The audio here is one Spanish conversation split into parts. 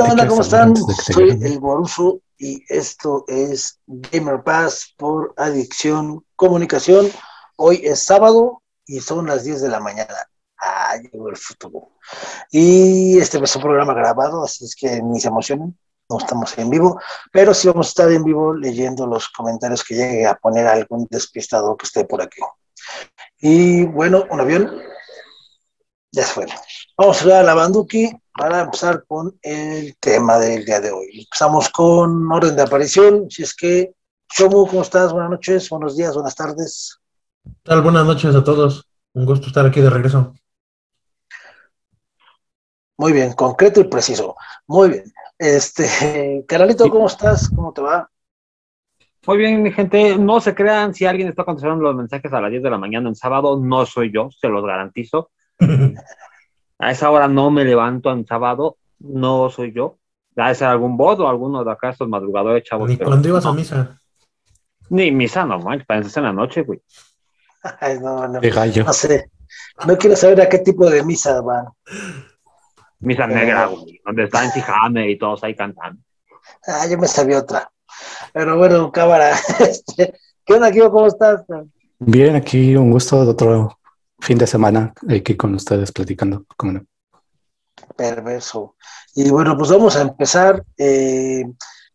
Hola, hola, ¿cómo están? Soy el Boruso y esto es Gamer Pass por Adicción Comunicación. Hoy es sábado y son las 10 de la mañana. Ah, llegó el futuro. Y este es un programa grabado, así es que ni se emocionen, no estamos en vivo, pero sí vamos a estar en vivo leyendo los comentarios que llegue a poner algún despistado que esté por aquí. Y bueno, un avión. Ya se fue. Vamos a ver a la Banduki para empezar con el tema del día de hoy. Empezamos con orden de aparición. Si es que, Chomu, ¿cómo estás? Buenas noches, buenos días, buenas tardes. ¿Qué tal? Buenas noches a todos. Un gusto estar aquí de regreso. Muy bien, concreto y preciso. Muy bien. Este, Caralito, ¿cómo estás? ¿Cómo te va? Muy bien, mi gente. No se crean si alguien está contestando los mensajes a las 10 de la mañana en sábado, no soy yo, se los garantizo. A esa hora no me levanto en sábado, no soy yo. Debe ser algún bot o alguno de acá estos madrugadores chavos. Ni cuando ibas a misa. Ni misa, no manches, para en la noche, güey. Ay, no, no. gallo. No sé. No quiero saber a qué tipo de misa van. Misa eh, negra, güey, donde está en Chijame y todos ahí cantando. Ah, yo me sabía otra. Pero bueno, cámara. Este, ¿Qué onda, Kio? ¿Cómo estás? Bien, aquí un gusto de otro fin de semana aquí con ustedes platicando. ¿cómo no? Perverso. Y bueno, pues vamos a empezar eh,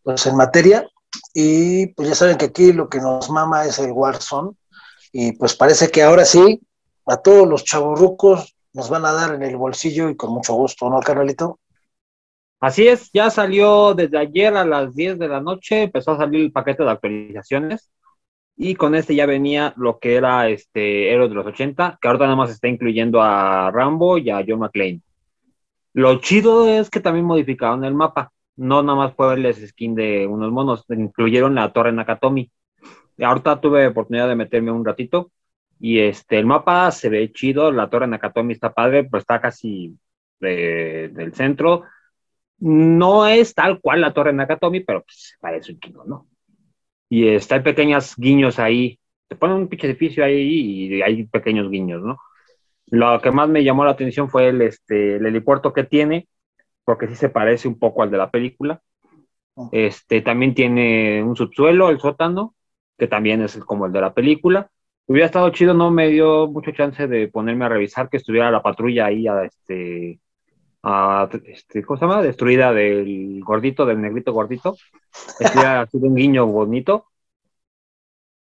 pues en materia. Y pues ya saben que aquí lo que nos mama es el Warzone. Y pues parece que ahora sí, a todos los chavorrucos nos van a dar en el bolsillo y con mucho gusto, ¿no, carnalito? Así es, ya salió desde ayer a las 10 de la noche, empezó a salir el paquete de actualizaciones y con este ya venía lo que era este de los 80, que ahorita nada más está incluyendo a Rambo y a John McClane. Lo chido es que también modificaron el mapa. No nada más fue verles skin de unos monos, incluyeron la torre Nakatomi. Ahorita tuve oportunidad de meterme un ratito y este el mapa se ve chido, la torre Nakatomi está padre, pero está casi del centro. No es tal cual la torre Nakatomi, pero pues parece un kilo, ¿no? Y está, hay pequeñas guiños ahí. Se pone un pinche edificio ahí y hay pequeños guiños, ¿no? Lo que más me llamó la atención fue el, este, el helipuerto que tiene, porque sí se parece un poco al de la película. Este, también tiene un subsuelo, el sótano, que también es como el de la película. Hubiera estado chido, no me dio mucho chance de ponerme a revisar que estuviera la patrulla ahí, a, este, a, este, ¿cómo se llama? Destruida del gordito, del negrito gordito. Este ha sido un guiño bonito.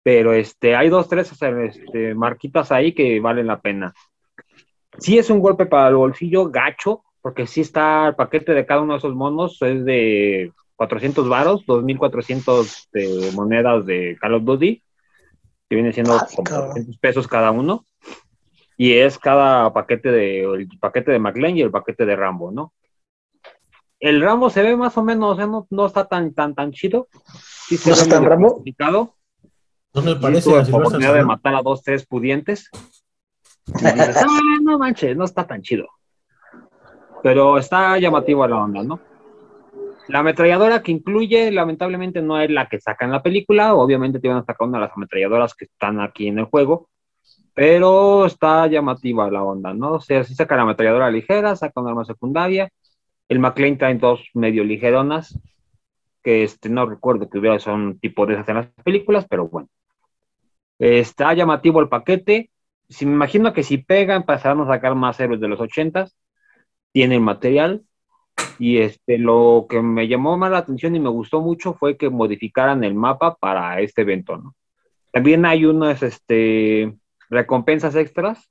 Pero este, hay dos, tres este, marquitas ahí que valen la pena. Sí es un golpe para el bolsillo gacho, porque sí está el paquete de cada uno de esos monos, es de 400 varos, 2.400 de monedas de Call of Duty, que viene siendo como pesos cada uno y es cada paquete de, el paquete de McLean y el paquete de Rambo, ¿no? El Rambo se ve más o menos, o sea, no, no está tan, tan, tan chido. Sí ¿No está tan Rambo? No me parece. la oportunidad de matar a dos, tres pudientes. ah, no manches, no está tan chido. Pero está llamativo la onda, ¿no? La ametralladora que incluye, lamentablemente, no es la que saca en la película. Obviamente te van a sacar una de las ametralladoras que están aquí en el juego pero está llamativa la onda, ¿no? O sea, si saca la ametralladora ligera, saca un arma secundaria, el McLean trae dos medio ligeronas, que este, no recuerdo que hubiera son tipo de esas en las películas, pero bueno. Está llamativo el paquete, si me imagino que si pegan pasarán a sacar más héroes de los ochentas, tiene el material, y este, lo que me llamó más la atención y me gustó mucho fue que modificaran el mapa para este evento, ¿no? También hay unos, este, recompensas extras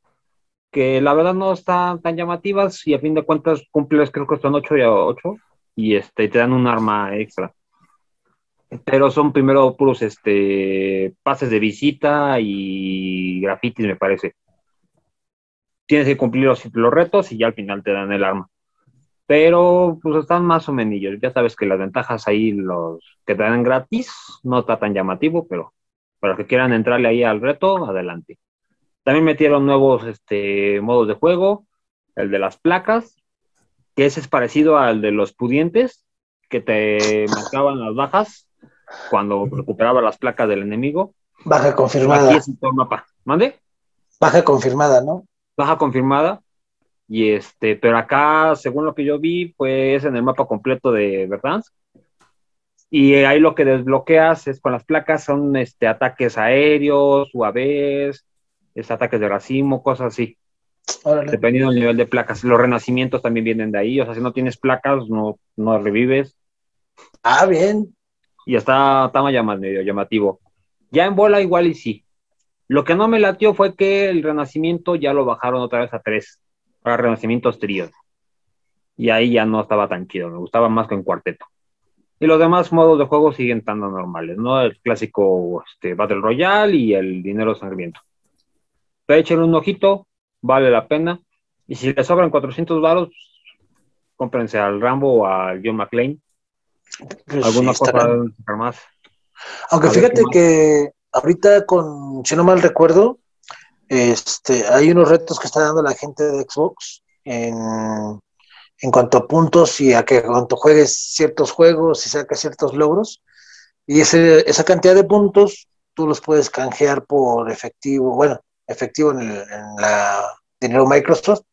que la verdad no están tan llamativas y a fin de cuentas cumples creo que son 8 y 8 y este, te dan un arma extra. Pero son primero puros este, pases de visita y grafitis, me parece. Tienes que cumplir los, los retos y ya al final te dan el arma. Pero pues están más o menos. Ya sabes que las ventajas ahí, los que te dan gratis, no está tan llamativo, pero para los que quieran entrarle ahí al reto, adelante. También metieron nuevos este, modos de juego, el de las placas, que ese es parecido al de los pudientes, que te marcaban las bajas cuando recuperaba las placas del enemigo. Baja confirmada. Aquí es todo mapa. ¿Mande? Baja confirmada, ¿no? Baja confirmada. Y este, pero acá, según lo que yo vi, pues en el mapa completo de Verdansk. Y ahí lo que desbloqueas es con las placas son este, ataques aéreos, UAVs, es ataques de racimo, cosas así. Dependiendo del nivel de placas. Los renacimientos también vienen de ahí. O sea, si no tienes placas, no, no revives. Ah, bien. Y está, está más medio llamativo. Ya en bola igual y sí. Lo que no me latió fue que el renacimiento ya lo bajaron otra vez a tres. Para renacimientos tríos. Y ahí ya no estaba tan chido. Me gustaba más que en cuarteto. Y los demás modos de juego siguen estando normales, ¿no? El clásico este, Battle Royale y el dinero sangriento. Pero échenle un ojito, vale la pena. Y si le sobran 400 baros, cómprense al Rambo o al John McClane. Pues Alguna cosa más. Aunque fíjate que ahorita con, si no mal recuerdo, este, hay unos retos que está dando la gente de Xbox en, en cuanto a puntos y a que cuando juegues ciertos juegos y saques ciertos logros. Y ese, esa cantidad de puntos tú los puedes canjear por efectivo, bueno, efectivo en, el, en la dinero Microsoft.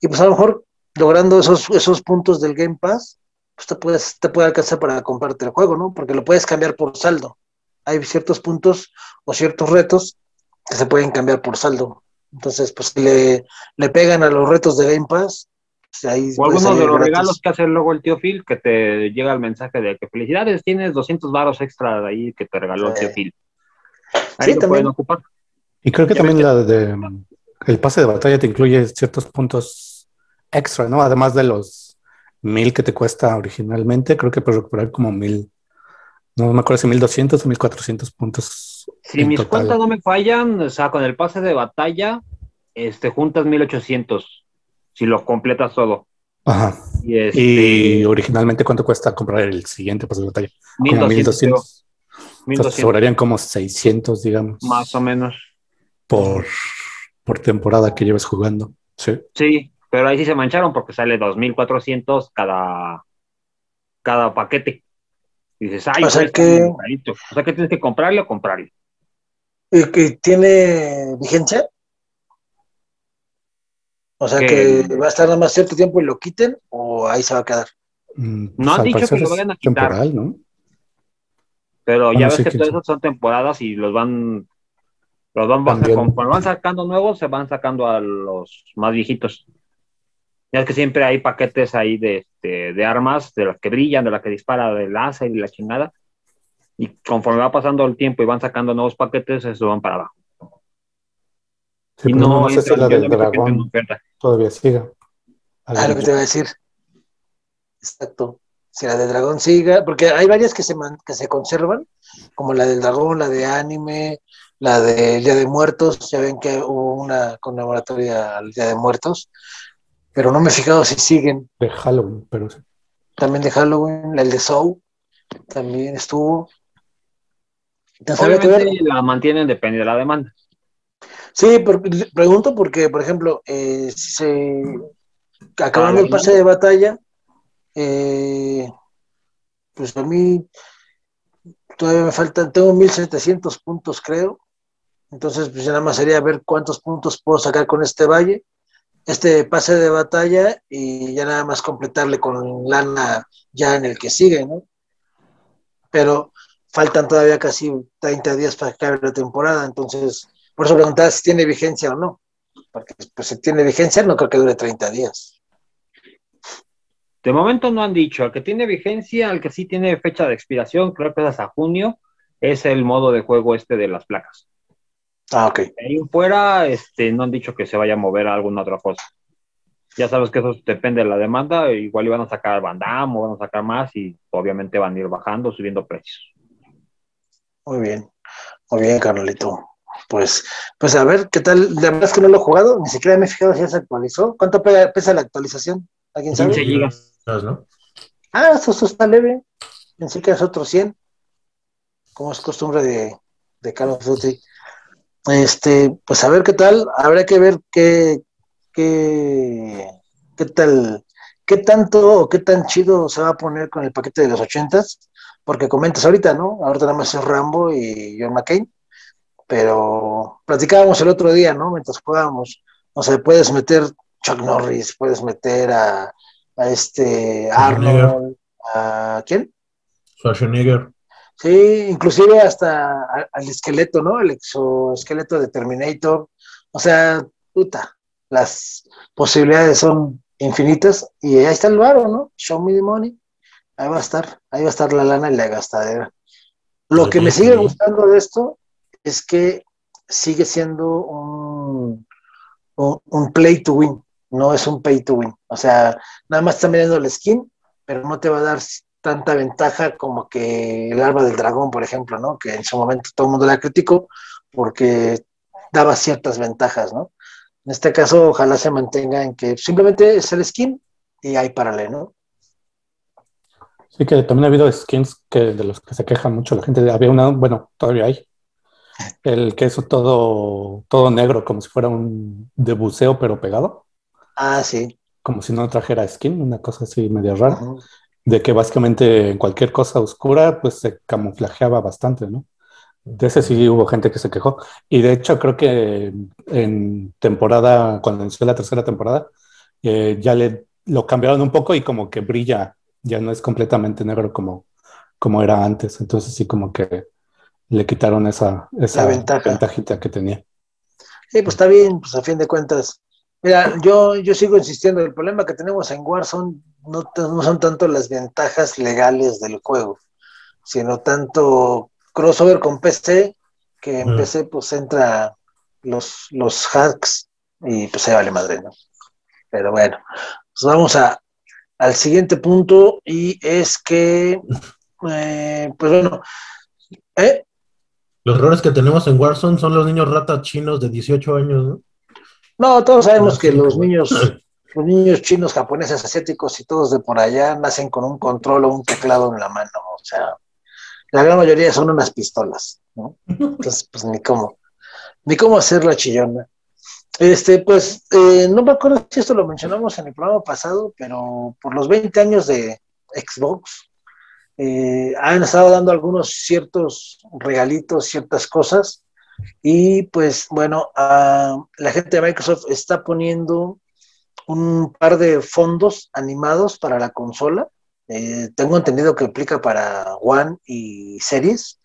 Y pues a lo mejor logrando esos, esos puntos del Game Pass, pues te, puedes, te puede alcanzar para comprarte el juego, ¿no? Porque lo puedes cambiar por saldo. Hay ciertos puntos o ciertos retos que se pueden cambiar por saldo. Entonces, pues si le, le pegan a los retos de Game Pass, pues ahí o algunos de los regalos que hace luego el tío Phil, que te llega el mensaje de que felicidades, tienes 200 varos extra de ahí que te regaló el tío Phil. Ahí sí, pueden ocupar. Y creo que también la de el pase de batalla te incluye ciertos puntos extra, ¿no? Además de los mil que te cuesta originalmente, creo que puedes recuperar como mil, no me acuerdo si mil doscientos o mil cuatrocientos puntos. Si mis cuentas no me fallan, o sea, con el pase de batalla, este, juntas mil ochocientos, si lo completas todo. Ajá. Y, este... originalmente, ¿cuánto cuesta comprar el siguiente pase de batalla? Mil doscientos. sobrarían como 600, digamos. Más o menos por, por temporada que lleves jugando. Sí. Sí, pero ahí sí se mancharon porque sale 2.400 cada, cada paquete. Y dices, ay, o sea, que, o sea que tienes que comprarle o comprarle. ¿Y que tiene vigencia? O sea, que va a estar nada más cierto tiempo y lo quiten o ahí se va a quedar. Mm, no han dicho que lo vayan a quitar. Temporal, ¿no? Pero ya ves que todas esas son temporadas y los van los van, van sacando nuevos, se van sacando a los más viejitos. Ya es que siempre hay paquetes ahí de, este, de, armas, de las que brillan, de las que dispara de láser y la chingada. Y conforme va pasando el tiempo y van sacando nuevos paquetes, eso van para abajo. y no, sé si la del dragón todavía siga. Ah, lo que te voy a decir. Exacto. Si la de dragón siga, porque hay varias que se, que se conservan, como la del dragón, la de anime, la del Día de Muertos, ya ven que hubo una conmemoratoria al Día de Muertos, pero no me he fijado si siguen. De Halloween, pero sí. También de Halloween, el de Soul, también estuvo. Obviamente la mantienen depende de la demanda. Sí, pregunto porque, por ejemplo, eh, se acabando el pase de batalla, eh, pues a mí todavía me faltan, tengo 1700 puntos creo, entonces, pues ya nada más sería ver cuántos puntos puedo sacar con este valle, este pase de batalla y ya nada más completarle con lana ya en el que sigue, ¿no? Pero faltan todavía casi 30 días para que la temporada, entonces, por eso preguntaba si tiene vigencia o no, porque pues si tiene vigencia no creo que dure 30 días. De momento no han dicho, al que tiene vigencia, al que sí tiene fecha de expiración, creo que es hasta junio, es el modo de juego este de las placas. Ah, ok. Ahí fuera, este, no han dicho que se vaya a mover a alguna otra cosa. Ya sabes que eso depende de la demanda, igual iban a sacar bandam o van a sacar más y obviamente van a ir bajando, subiendo precios. Muy bien, muy bien, Carlito. Pues, pues a ver, ¿qué tal? La verdad es que no lo he jugado, ni siquiera me he fijado si ya se actualizó. ¿Cuánto pesa la actualización? ¿Alguien sabe? 15 gigas. Ah, eso, está leve. Pensé que es otro 100, como es costumbre de, de Call of Duty. Este, pues a ver qué tal, habrá que ver qué, qué, qué tal, qué tanto o qué tan chido se va a poner con el paquete de los ochentas, porque comentas ahorita, ¿no? Ahorita nada más es Rambo y John McCain, pero platicábamos el otro día, ¿no? Mientras jugábamos, o sea, puedes meter Chuck Norris, puedes meter a, a este Arnold, a quién? Schwarzenegger. Sí, inclusive hasta al esqueleto, ¿no? El exoesqueleto de Terminator. O sea, puta, las posibilidades son infinitas y ahí está el varo, ¿no? Show me the money. Ahí va a estar, ahí va a estar la lana y la gastadera. Lo que me sigue gustando de esto es que sigue siendo un, un, play to win, no es un pay to win. O sea, nada más está mirando el skin, pero no te va a dar tanta ventaja como que el arma del dragón, por ejemplo, ¿no? Que en su momento todo el mundo la criticó porque daba ciertas ventajas, ¿no? En este caso, ojalá se mantenga en que simplemente es el skin y hay para ¿no? Sí, que también ha habido skins que de los que se queja mucho la gente. Había una, bueno, todavía hay. El queso todo, todo negro, como si fuera un de buceo, pero pegado. Ah, sí. Como si no trajera skin, una cosa así medio rara. De que básicamente en cualquier cosa oscura, pues se camuflajeaba bastante, ¿no? De ese sí hubo gente que se quejó. Y de hecho, creo que en temporada, cuando inició la tercera temporada, eh, ya le lo cambiaron un poco y como que brilla, ya no es completamente negro como, como era antes. Entonces sí como que le quitaron esa, esa ventajita que tenía. Sí, pues está bien, pues a fin de cuentas. Mira, yo, yo sigo insistiendo, el problema que tenemos en Warzone no, no son tanto las ventajas legales del juego, sino tanto crossover con PC, que en mm. PC pues entra los, los hacks y pues se vale madre, ¿no? Pero bueno, pues vamos a, al siguiente punto y es que, eh, pues bueno, ¿eh? Los errores que tenemos en Warzone son los niños ratas chinos de 18 años, ¿no? No, todos sabemos que los niños, los niños chinos, japoneses, asiáticos y todos de por allá nacen con un control o un teclado en la mano, o sea, la gran mayoría son unas pistolas, ¿no? Entonces, pues ni cómo, ni cómo hacer la chillona. Este, pues, eh, no me acuerdo si esto lo mencionamos en el programa pasado, pero por los 20 años de Xbox, eh, han estado dando algunos ciertos regalitos, ciertas cosas, y pues bueno, la gente de Microsoft está poniendo un par de fondos animados para la consola, eh, tengo entendido que aplica para One y Series.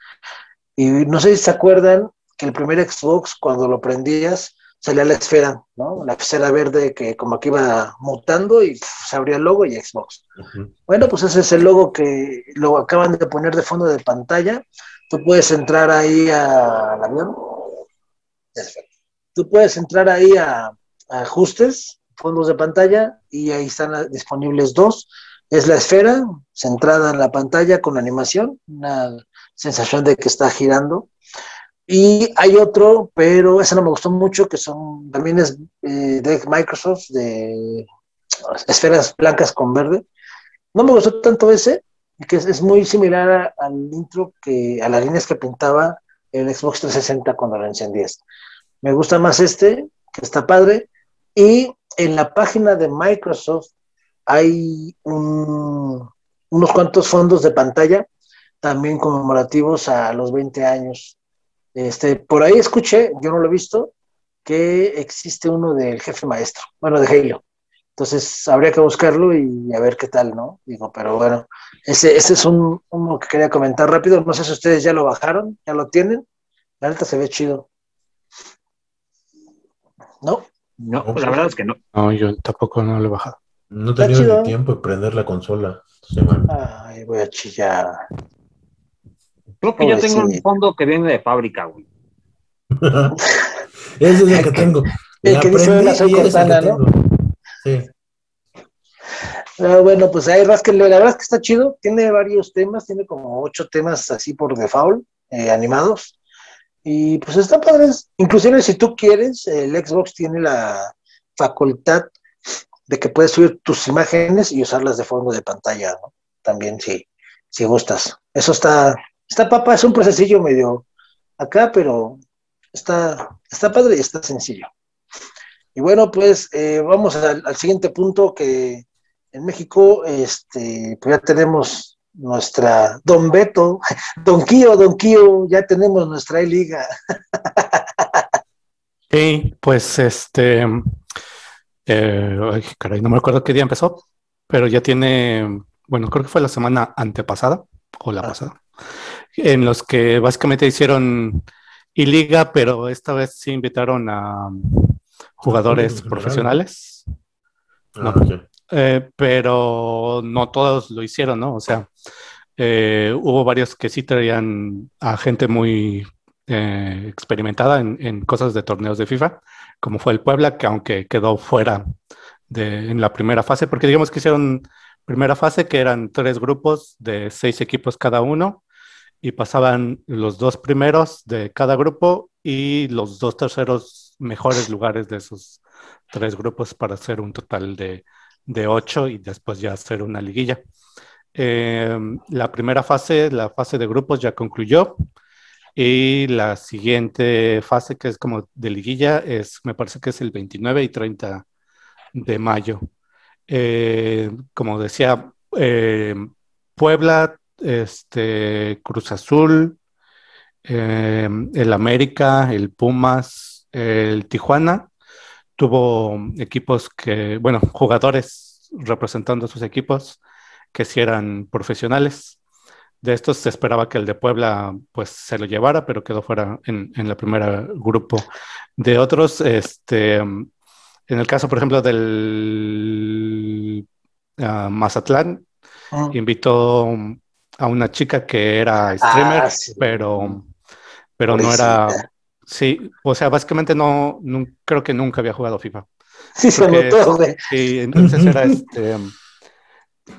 Y no sé si se acuerdan que el primer Xbox, cuando lo prendías, salía la esfera, ¿no? La esfera verde que como que iba mutando y se abría el logo y Xbox. Bueno, pues ese es el logo que lo acaban de poner de fondo de pantalla. Tú puedes entrar ahí al avión. Tú puedes entrar ahí a, a ajustes, fondos de pantalla, y ahí están disponibles dos es la esfera centrada en la pantalla con animación, una sensación de que está girando. Y hay otro, pero ese no me gustó mucho, que son también es eh, de Microsoft, de esferas blancas con verde. No me gustó tanto ese, que es, muy similar al intro que a las líneas que pintaba el Xbox 360 cuando lo encendías. Me gusta más este, que está padre. Y en la página de Microsoft hay unos cuantos fondos de pantalla también conmemorativos a los 20 años. Este, por ahí escuché, yo no lo he visto, que existe uno del jefe maestro, bueno, de Halo. Entonces habría que buscarlo y a ver qué tal, ¿no? Digo, pero bueno, ese, ese es un, uno que quería comentar rápido. No sé si ustedes ya lo bajaron, ya lo tienen. La alta se ve chido. ¿No? No, la verdad es que no. No, yo tampoco no lo he bajado. No tenía ni tiempo de prender la consola. Ay, voy a chillar. Creo que ya tengo un fondo que viene de fábrica, güey. ese es el que tengo. El que dice la soy Cortana, ¿no? Sí. Ah, bueno, pues ahí que la verdad es que está chido, tiene varios temas, tiene como ocho temas así por default, eh, animados, y pues está padre, inclusive si tú quieres, el Xbox tiene la facultad de que puedes subir tus imágenes y usarlas de fondo de pantalla, ¿no? También si, si gustas. Eso está, está papa, es un procesillo medio acá, pero está, está padre y está sencillo. Y bueno, pues eh, vamos al, siguiente punto que en México, este, pues ya tenemos nuestra Don Beto, Don Kio, Don Kio, ya tenemos nuestra E-Liga. Sí, pues este, Eh, caray, no me acuerdo qué día empezó, pero ya tiene, bueno, creo que fue la semana antepasada o la ah. pasada, en los que básicamente hicieron y liga, pero esta vez sí invitaron a jugadores profesionales. Ah, eh, pero no todos lo hicieron, ¿no? O sea, eh, hubo varios que sí traían a gente muy eh, experimentada en, cosas de torneos de FIFA, como fue el Puebla, que aunque quedó fuera de, en la primera fase, porque digamos que hicieron primera fase, que eran tres grupos de seis equipos cada uno, y pasaban los dos primeros de cada grupo y los dos terceros mejores lugares de esos tres grupos para hacer un total de, de ocho y después ya hacer una liguilla. Em, la primera fase, la fase de grupos ya concluyó y la siguiente fase que es como de liguilla es, me parece que es el 29 y 30 de mayo. Eh, como decía, em, Puebla, este, Cruz Azul, em, el América, el Pumas, el Tijuana, tuvo equipos que, bueno, jugadores representando sus equipos que si eran profesionales. De estos se esperaba que el de Puebla pues se lo llevara, pero quedó fuera en, en la primera grupo. De otros, este, en el caso, por ejemplo, del ah, Mazatlán, ah. invitó a una chica que era streamer, ah, pero, pero no era... Sí, o sea, básicamente no, creo que nunca había jugado FIFA. Sí, se notó, güey. Sí, entonces era este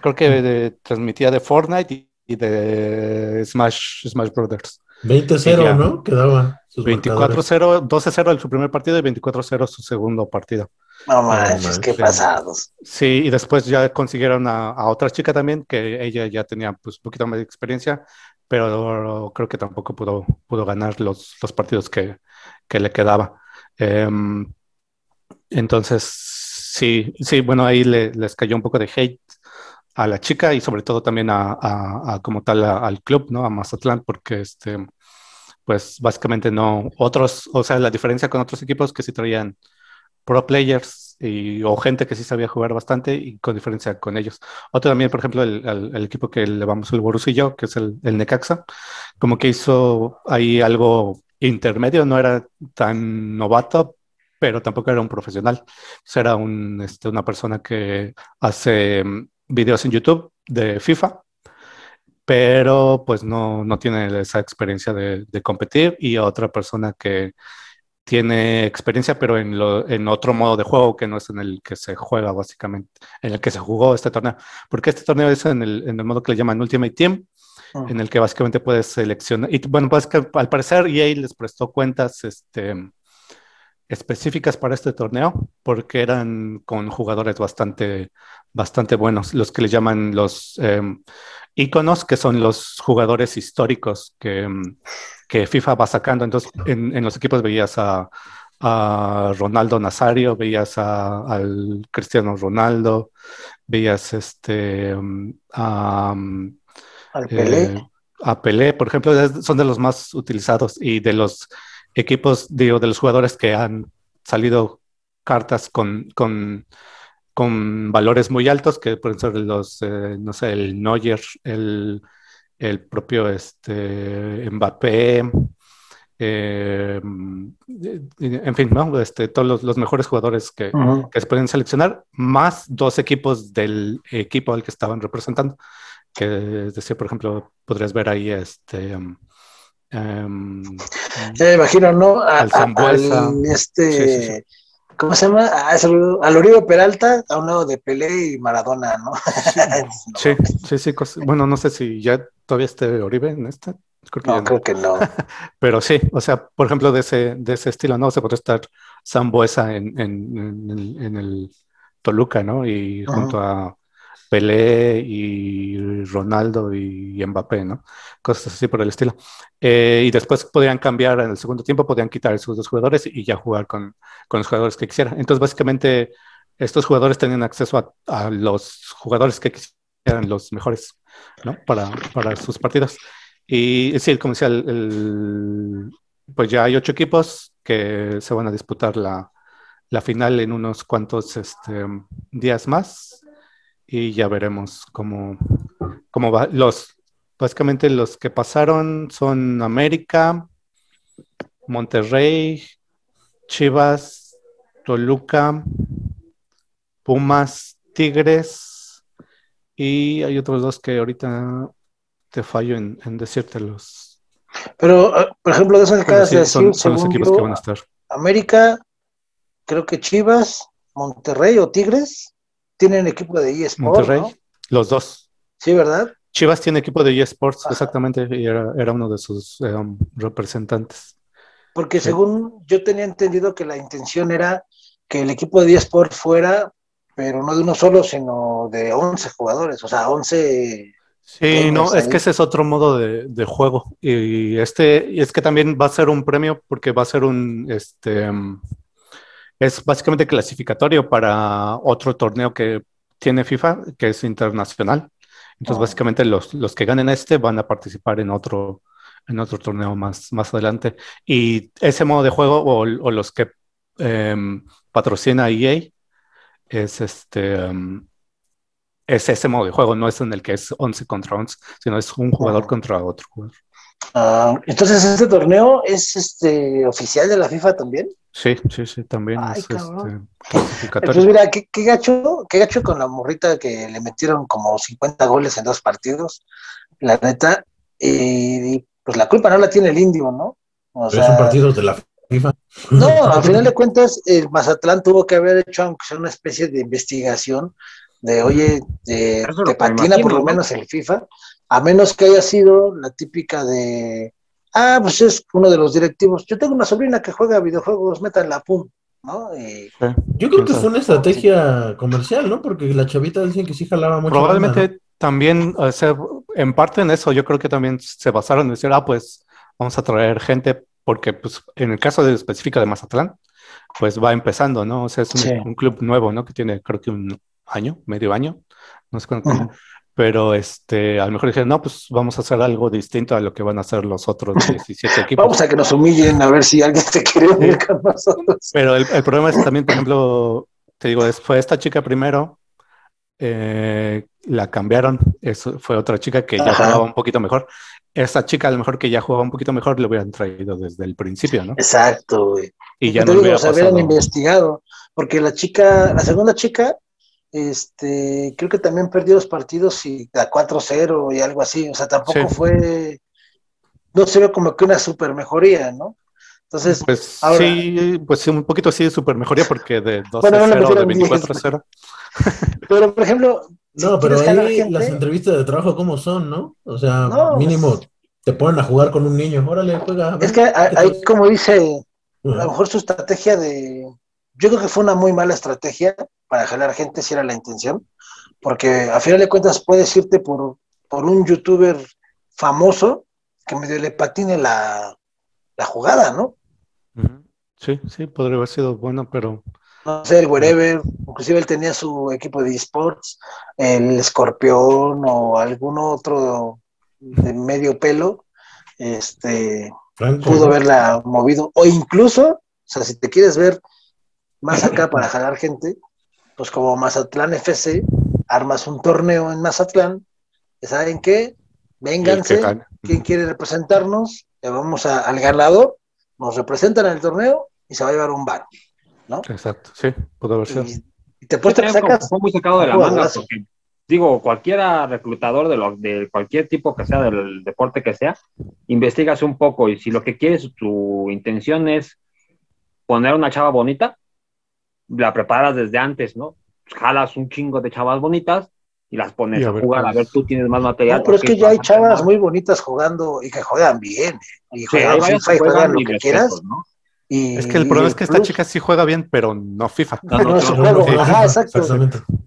creo que transmitía de Fortnite y, de Smash, Smash Brothers. 20-0, ¿no? Quedaba. 24-0, 12-0 en su primer partido y 24-0 su segundo partido. No manches, qué pasados. Sí, y después ya consiguieron a, otra chica también, que ella ya tenía pues un poquito más de experiencia, pero creo que tampoco pudo, pudo ganar los, los partidos que, que le quedaba. Em, entonces, sí, sí, bueno, ahí le, les cayó un poco de hate a la chica y sobre todo también a, como tal al club, ¿no? A Mazatlán, porque este, pues básicamente no, otros, o sea, la diferencia con otros equipos que sí traían pro players o gente que sí sabía jugar bastante y con diferencia con ellos. Otro también, por ejemplo, el, equipo que le vamos el Borussia yo, que es el, el Necaxa, como que hizo ahí algo intermedio, no era tan novato, pero tampoco era un profesional. era un, este, una persona que hace videos en YouTube de FIFA, pero pues no, no tiene esa experiencia de, competir y otra persona que tiene experiencia, pero en, lo, en otro modo de juego que no es en el que se juega básicamente, en el que se jugó este torneo, porque este torneo es en el, en el modo que le llaman Ultimate Team, ah. en el que básicamente puedes seleccionar, y bueno, pues que al parecer EA les prestó cuentas, este, específicas para este torneo porque eran con jugadores bastante, bastante buenos, los que le llaman los em, íconos, que son los jugadores históricos que, em, que FIFA va sacando. Entonces, en, los equipos veías a, Ronaldo Nazario, veías al Cristiano Ronaldo, veías este, em, a, Pelé. Eh, a Pelé, por ejemplo, son de los más utilizados y de los equipos, digo, de los jugadores que han salido cartas con, con, con valores muy altos, que pueden ser los, eh, no sé, el Neuer, el, el propio este, Mbappé, eh, en fin, ¿no? Este, todos los, mejores jugadores que, que, se pueden seleccionar, más dos equipos del equipo al que estaban representando, que es decir, por ejemplo, podrías ver ahí este, Um, me imagino, ¿no? al, este, ¿cómo se llama? Ah, al Oribe Peralta, a un lado de Pelé y Maradona, ¿no? sí, sí, sí. Bueno, no sé si ya todavía esté Oribe en esta. Creo que no, creo que no. Pero sí, o sea, por ejemplo, de ese, de ese estilo, ¿no? Se puede estar Sambuesa en, en, en, el, Toluca, ¿no? Y junto a Pelé y Ronaldo y Mbappé, ¿no? Cosas así por el estilo. Eh, y después podrían cambiar en el segundo tiempo, podrían quitar esos dos jugadores y ya jugar con, con los jugadores que quisieran. Entonces, básicamente, estos jugadores tenían acceso a, los jugadores que quisieran, los mejores, ¿no? Para, para sus partidos. Y sí, como decía, el, pues ya hay ocho equipos que se van a disputar la, la final en unos cuantos este, días más y ya veremos cómo, cómo va. Los, básicamente los que pasaron son América, Monterrey, Chivas, Toluca, Pumas, Tigres y hay otros dos que ahorita te fallo en, decírtelos. Pero, ah, por ejemplo, de esos que acabas de decir, son, los equipos que van a estar. América, creo que Chivas, Monterrey o Tigres tienen equipo de eSports. Monterrey, los dos. Sí, ¿verdad? Chivas tiene equipo de eSports, exactamente, y era, uno de sus eh, um, representantes. Porque según yo tenía entendido que la intención era que el equipo de eSports fuera, pero no de uno solo, sino de 11 jugadores, o sea, 11 Sí, no, es que ese es otro modo de, juego. Y este, y es que también va a ser un premio porque va a ser un, este, es básicamente clasificatorio para otro torneo que tiene FIFA, que es internacional. Entonces, oh. básicamente los, los, que ganen este van a participar en otro, en otro torneo más, más adelante. Y ese modo de juego o, los que em, patrocina EA es este... Em, es ese modo de juego, no es en el que es 11 contra 11, sino es un jugador contra otro jugador. Ah, entonces, ¿este torneo es este oficial de la FIFA también? Sí, sí, sí, también es este, Entonces, mira, ¿qué, gacho, qué gacho con la morrita que le metieron como 50 goles en dos partidos, la neta, y pues la culpa no la tiene el indio, ¿no? O sea, son partidos de la FIFA. No, al final de cuentas, el Mazatlán tuvo que haber hecho, aunque sea una especie de investigación, de oye, de, patina por lo menos el FIFA, a menos que haya sido la típica de, ah, pues es uno de los directivos. Yo tengo una sobrina que juega videojuegos, la pum, ¿no? Yo creo que fue una estrategia comercial, ¿no? Porque la chavita dicen que sí jalaba mucho. Probablemente también, o sea, en parte en eso, yo creo que también se basaron en decir, ah, pues vamos a traer gente, porque pues en el caso de específico de Mazatlán, pues va empezando, ¿no? O sea, es un, un club nuevo, ¿no? Que tiene creo que un año, medio año, no sé cuánto, pero este, a lo mejor dije, no, pues vamos a hacer algo distinto a lo que van a hacer los otros 17 equipos. Vamos a que nos humillen a ver si alguien se quiere unir con nosotros. Pero el, problema es también, por ejemplo, te digo, fue esta chica primero, eh, la cambiaron, eso fue otra chica que ya jugaba un poquito mejor. Esa chica, a lo mejor que ya jugaba un poquito mejor, le hubieran traído desde el principio, ¿no? Exacto, güey. Y ya no digo, se hubieran investigado, porque la chica, la segunda chica, este, creo que también perdió los partidos y a 4-0 y algo así, o sea, tampoco fue, no se ve como que una super mejoría, ¿no? Entonces, pues sí, pues sí, un poquito sí de super mejoría porque de 12-0 de 24-0. Pero, por ejemplo, no, pero ahí las entrevistas de trabajo, ¿cómo son, no? O sea, mínimo pues te ponen a jugar con un niño, órale, juega. es que ahí, como dice, a lo mejor su estrategia de, yo creo que fue una muy mala estrategia para jalar gente si era la intención, porque a final de cuentas puedes irte por, por un youtuber famoso que medio le patine la, jugada, ¿no? Sí, sí, podría haber sido bueno, pero... No sé, el wherever, inclusive él tenía su equipo de esports, el escorpión o algún otro de medio pelo, este, pudo haberla movido, o incluso, o sea, si te quieres ver más acá para jalar gente, pues como Mazatlán FC, armas un torneo en Mazatlán, ¿saben qué? Vénganse, ¿quién quiere representarnos? Le vamos al ganador, nos representan en el torneo y se va a llevar un bar, ¿no? Exacto, sí, puede haber sido. Y, te puedes sacas. Fue muy sacado de la manga, porque, digo, cualquiera reclutador de, lo, de cualquier tipo que sea, del deporte que sea, investigas un poco y si lo que quieres, tu intención es poner una chava bonita, la preparas desde antes, ¿no? Jalas un chingo de chavas bonitas y las pones a, jugar, a ver, tú tienes más material. pero es que ya hay chavas muy bonitas jugando y que juegan bien, y juegan FIFA y juegan lo que quieras. ¿no? Y, es que el problema es que esta chica sí juega bien, pero no FIFA. No, no, no, no, no Ajá, exacto.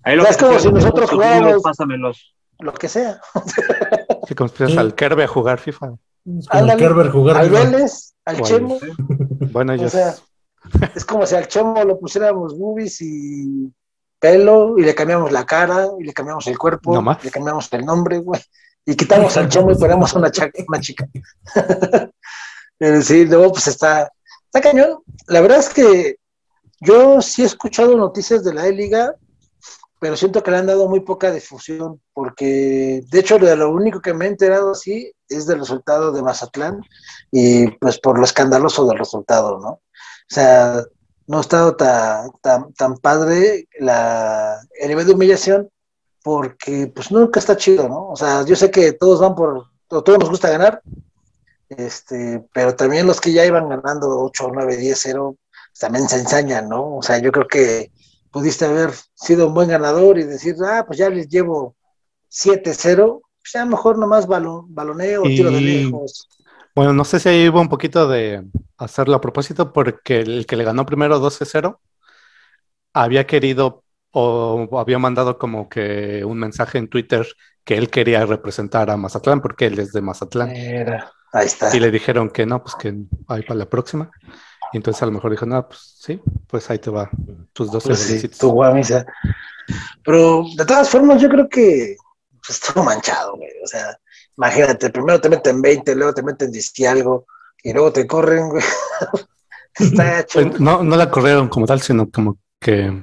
Ahí lo es como si nosotros jugáramos pásamelos. lo que sea. Sí, como si al Kerbe a jugar FIFA. Al Kerber jugar Al Vélez, al Chemo. Bueno. O sea, es como si al Chomo lo pusiéramos movies y pelo y le cambiamos la cara y le cambiamos el cuerpo, y le cambiamos el nombre, güey. Y quitamos al Chomo y ponemos una, una chica. sí, luego pues está, está cañón. La verdad es que Yo sí he escuchado noticias de la E-Liga, pero siento que le han dado muy poca difusión, porque de hecho de lo único que me he enterado así es del resultado de Mazatlán y pues por lo escandaloso del resultado, ¿no? O sea, no ha estado tan, tan, padre la, el nivel de humillación porque pues nunca está chido, ¿no? O sea, yo sé que todos van por, todos nos gusta ganar, este, pero también los que ya iban ganando 8, 9, 10, 0, también se ensañan, ¿no? O sea, yo creo que pudiste haber sido un buen ganador y decir, ah, pues ya les llevo 7-0, pues ya mejor nomás balon, baloneo, tiro de lejos. Bueno, no sé si ahí hubo un poquito de hacerlo a propósito, porque el que le ganó primero 12-0 había querido o había mandado como que un mensaje en Twitter que él quería representar a Mazatlán porque él es de Mazatlán. Ahí está. Y le dijeron que no, pues que ahí para la próxima. Y entonces a lo mejor dijo, no, pues sí, pues ahí te va tus dos pues sí, tu guamisa. Pero de todas formas, yo creo que pues, estuvo manchado, güey. O sea, imagínate, primero te meten 20, luego te meten 10 y algo, y luego te corren, güey. Está hecho. Pues, no, no la corrieron como tal, sino como que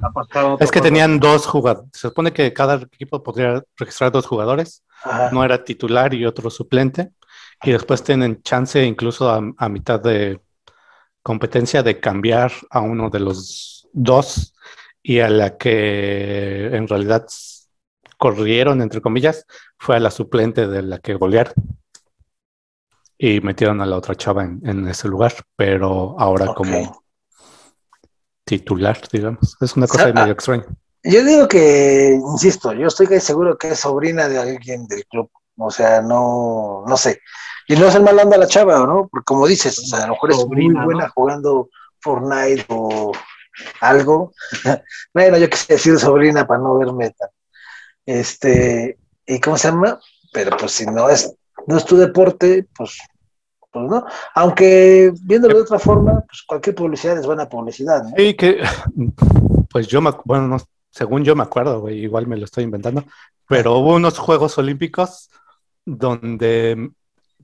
es que tenían dos jugadores. Se supone que cada equipo podría registrar dos jugadores. No era titular y otro suplente. Y después tienen chance incluso a mitad de competencia de cambiar a uno de los dos y a la que en realidad corrieron, entre comillas, fue a la suplente de la que golearon. Y metieron a la otra chava en, ese lugar, pero ahora como titular, digamos. Es una cosa medio extraña. Yo digo que, insisto, yo estoy seguro que es sobrina de alguien del club. O sea, no, no sé. Y no es el mal anda la chava, ¿no? Porque como dices, o sea, a lo mejor es muy buena jugando Fortnite o algo. bueno, yo quisiera decir sobrina para no ver meta. Este, ¿y cómo se llama? Pero pues si no es, no es tu deporte, pues, pues no. Aunque viéndolo de otra forma, pues cualquier publicidad es buena publicidad. ¿no? Sí, que, pues yo me, bueno, según yo me acuerdo, güey, igual me lo estoy inventando, pero hubo unos Juegos Olímpicos donde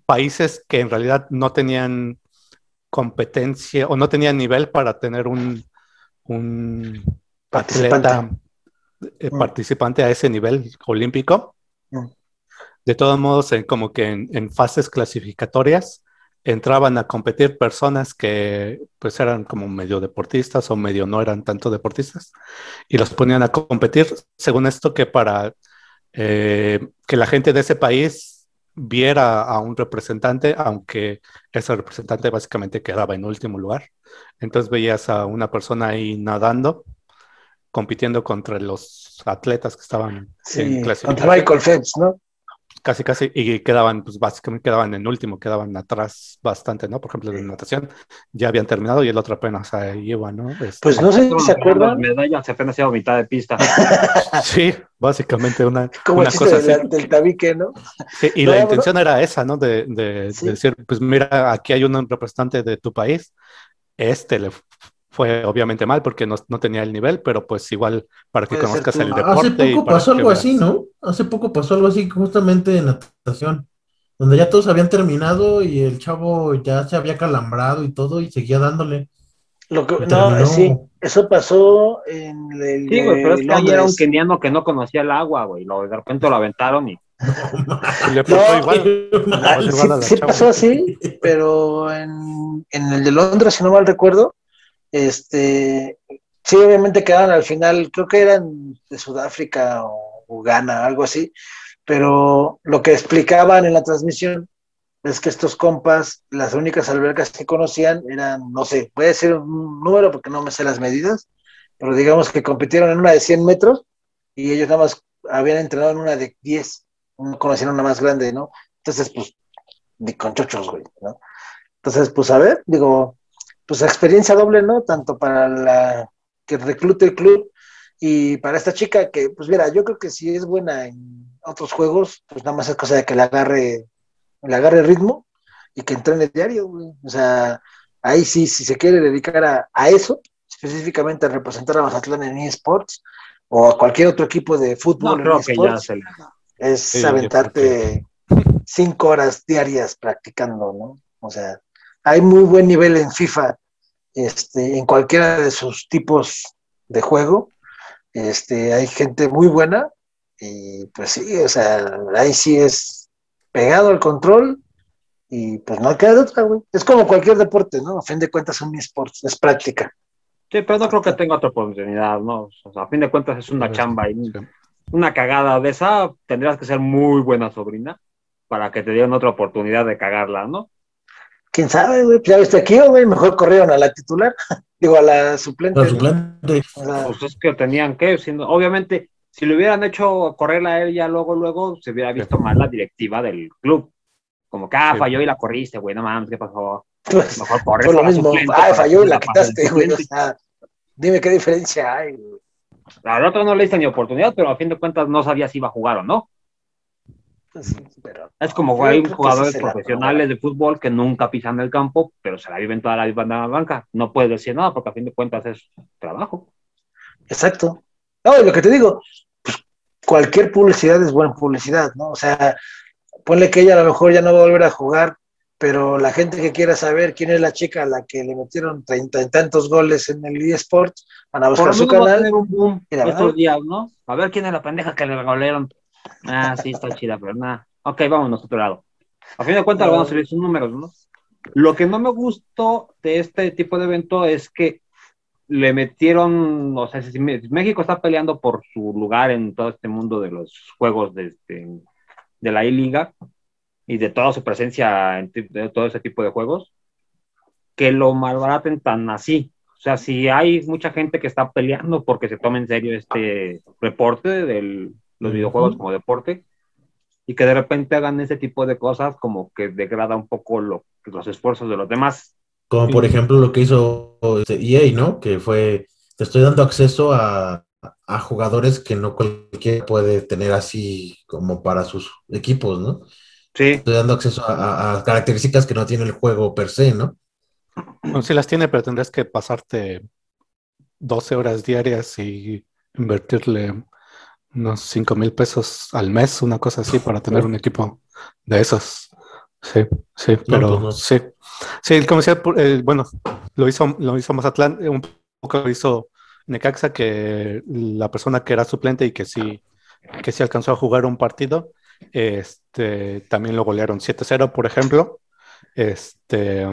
países que en realidad no tenían competencia o no tenían nivel para tener un, un participante. Eh, mm. participante a ese nivel olímpico. Mm. De todos modos, como que en, fases clasificatorias entraban a competir personas que pues eran como medio deportistas o medio no eran tanto deportistas y los ponían a competir según esto que para eh, que la gente de ese país viera a un representante, aunque ese representante básicamente quedaba en último lugar. Entonces veías a una persona ahí nadando, compitiendo contra los atletas que estaban en clasificación. Contra Michael Phelps, ¿no? Casi, casi, y quedaban, pues básicamente quedaban en último, quedaban atrás bastante, ¿no? Por ejemplo, de natación ya habían terminado y el otro apenas ahí iba, ¿no? Este, pues no sé si se acuerdan. Medallas apenas iba a mitad de pista. sí, básicamente una, Como una cosa así. del tabique, ¿no? Sí, y la intención era esa, ¿no? De, de, de, decir, pues mira, aquí hay un representante de tu país, este le fue obviamente mal porque no, tenía el nivel, pero pues igual para que conozcas el deporte. Hace poco pasó algo así, ¿no? Hace poco pasó algo así justamente en natación, donde ya todos habían terminado y el chavo ya se había calambrado y todo y seguía dándole. Lo que, no, sí, eso pasó en el. Sí, güey, pero es que ahí era un keniano que no conocía el agua, güey. Lo, de repente lo aventaron y. le pasó igual. sí, pasó así, pero en, en el de Londres, si no mal recuerdo, este, sí, obviamente quedaron al final, creo que eran de Sudáfrica o, Ghana, algo así, pero lo que explicaban en la transmisión es que estos compas, las únicas albercas que conocían eran, no sé, puede ser un número porque no me sé las medidas, pero digamos que compitieron en una de 100 metros y ellos nada más habían entrenado en una de 10, no conocían una más grande, ¿no? Entonces, pues, con chochos, güey, ¿no? Entonces, pues, a ver, digo, pues experiencia doble, ¿no? Tanto para la que reclute el club y para esta chica que, pues mira, yo creo que si es buena en otros juegos, pues nada más es cosa de que le agarre, le agarre ritmo y que entrene diario, güey. O sea, ahí sí, si se quiere dedicar a, eso, específicamente a representar a Mazatlán en eSports o a cualquier otro equipo de fútbol en eSports, es aventarte cinco horas diarias practicando, ¿no? O sea, hay muy buen nivel en FIFA este, en cualquiera de sus tipos de juego. Este, hay gente muy buena y pues sí, o sea, ahí sí es pegado al control y pues no queda de otra, güey. Es como cualquier deporte, ¿no? A fin de cuentas son esports, es práctica. Sí, pero no creo que tenga otra oportunidad, ¿no? O sea, a fin de cuentas es una chamba y una cagada de esa, tendrías que ser muy buena sobrina para que te dieran otra oportunidad de cagarla, ¿no? Quién sabe, güey. Pues ya viste aquí, güey, mejor corrieron a la titular, digo, a la suplente. La suplente. pues es que tenían que, siendo, obviamente, si le hubieran hecho correr a él ya luego, luego, se hubiera visto mal la directiva del club. Como que, ah, falló y la corriste, güey, no mames, ¿qué pasó? Pues, mejor correr. Fue lo mismo, ah, falló y la quitaste, güey. O sea, dime qué diferencia hay, güey. Al otro no le diste ni oportunidad, pero a fin de cuentas no sabía si iba a jugar o no. Pues es como hay jugadores profesionales de fútbol que nunca pisan el campo, pero se la viven toda la la banca. No puedes decir nada porque a fin de cuentas es trabajo. Exacto. No, lo que te digo, pues, cualquier publicidad es buena publicidad, ¿no? O sea, ponle que ella a lo mejor ya no va a volver a jugar, pero la gente que quiera saber quién es la chica a la que le metieron treinta y tantos goles en el eSports, van a buscar su canal. A, un boom estos días, ¿no? a ver quién es la pendeja que le regalaron Ah, sí, está chida, pero nada. Ok, vámonos a otro lado. A fin de cuentas, vamos a salir sus números, ¿no? Lo que no me gustó de este tipo de evento es que le metieron, o sea, si México está peleando por su lugar en todo este mundo de los juegos de, este, de la I-Liga y de toda su presencia en todo ese tipo de juegos, que lo malbaraten tan así. O sea, si hay mucha gente que está peleando porque se tome en serio este reporte del, los videojuegos como deporte y que de repente hagan ese tipo de cosas como que degrada un poco lo, los esfuerzos de los demás. Como por ejemplo lo que hizo EA, este, ¿no? Que fue, te estoy dando acceso a, a jugadores que no cualquiera puede tener así como para sus equipos, ¿no? Sí. Estoy dando acceso a, a, características que no tiene el juego per se, ¿no? No, sí las tiene, pero tendrás que pasarte 12 horas diarias y invertirle unos 5 mil pesos al mes, una cosa así, para tener un equipo de esos. Sí, sí, pero pues sí. Sí, como decía, eh, bueno, lo hizo, lo hizo Mazatlán, eh, un poco lo hizo Necaxa, que la persona que era suplente y que sí, que sí alcanzó a jugar un partido, este, también lo golearon 7-0, por ejemplo. Este,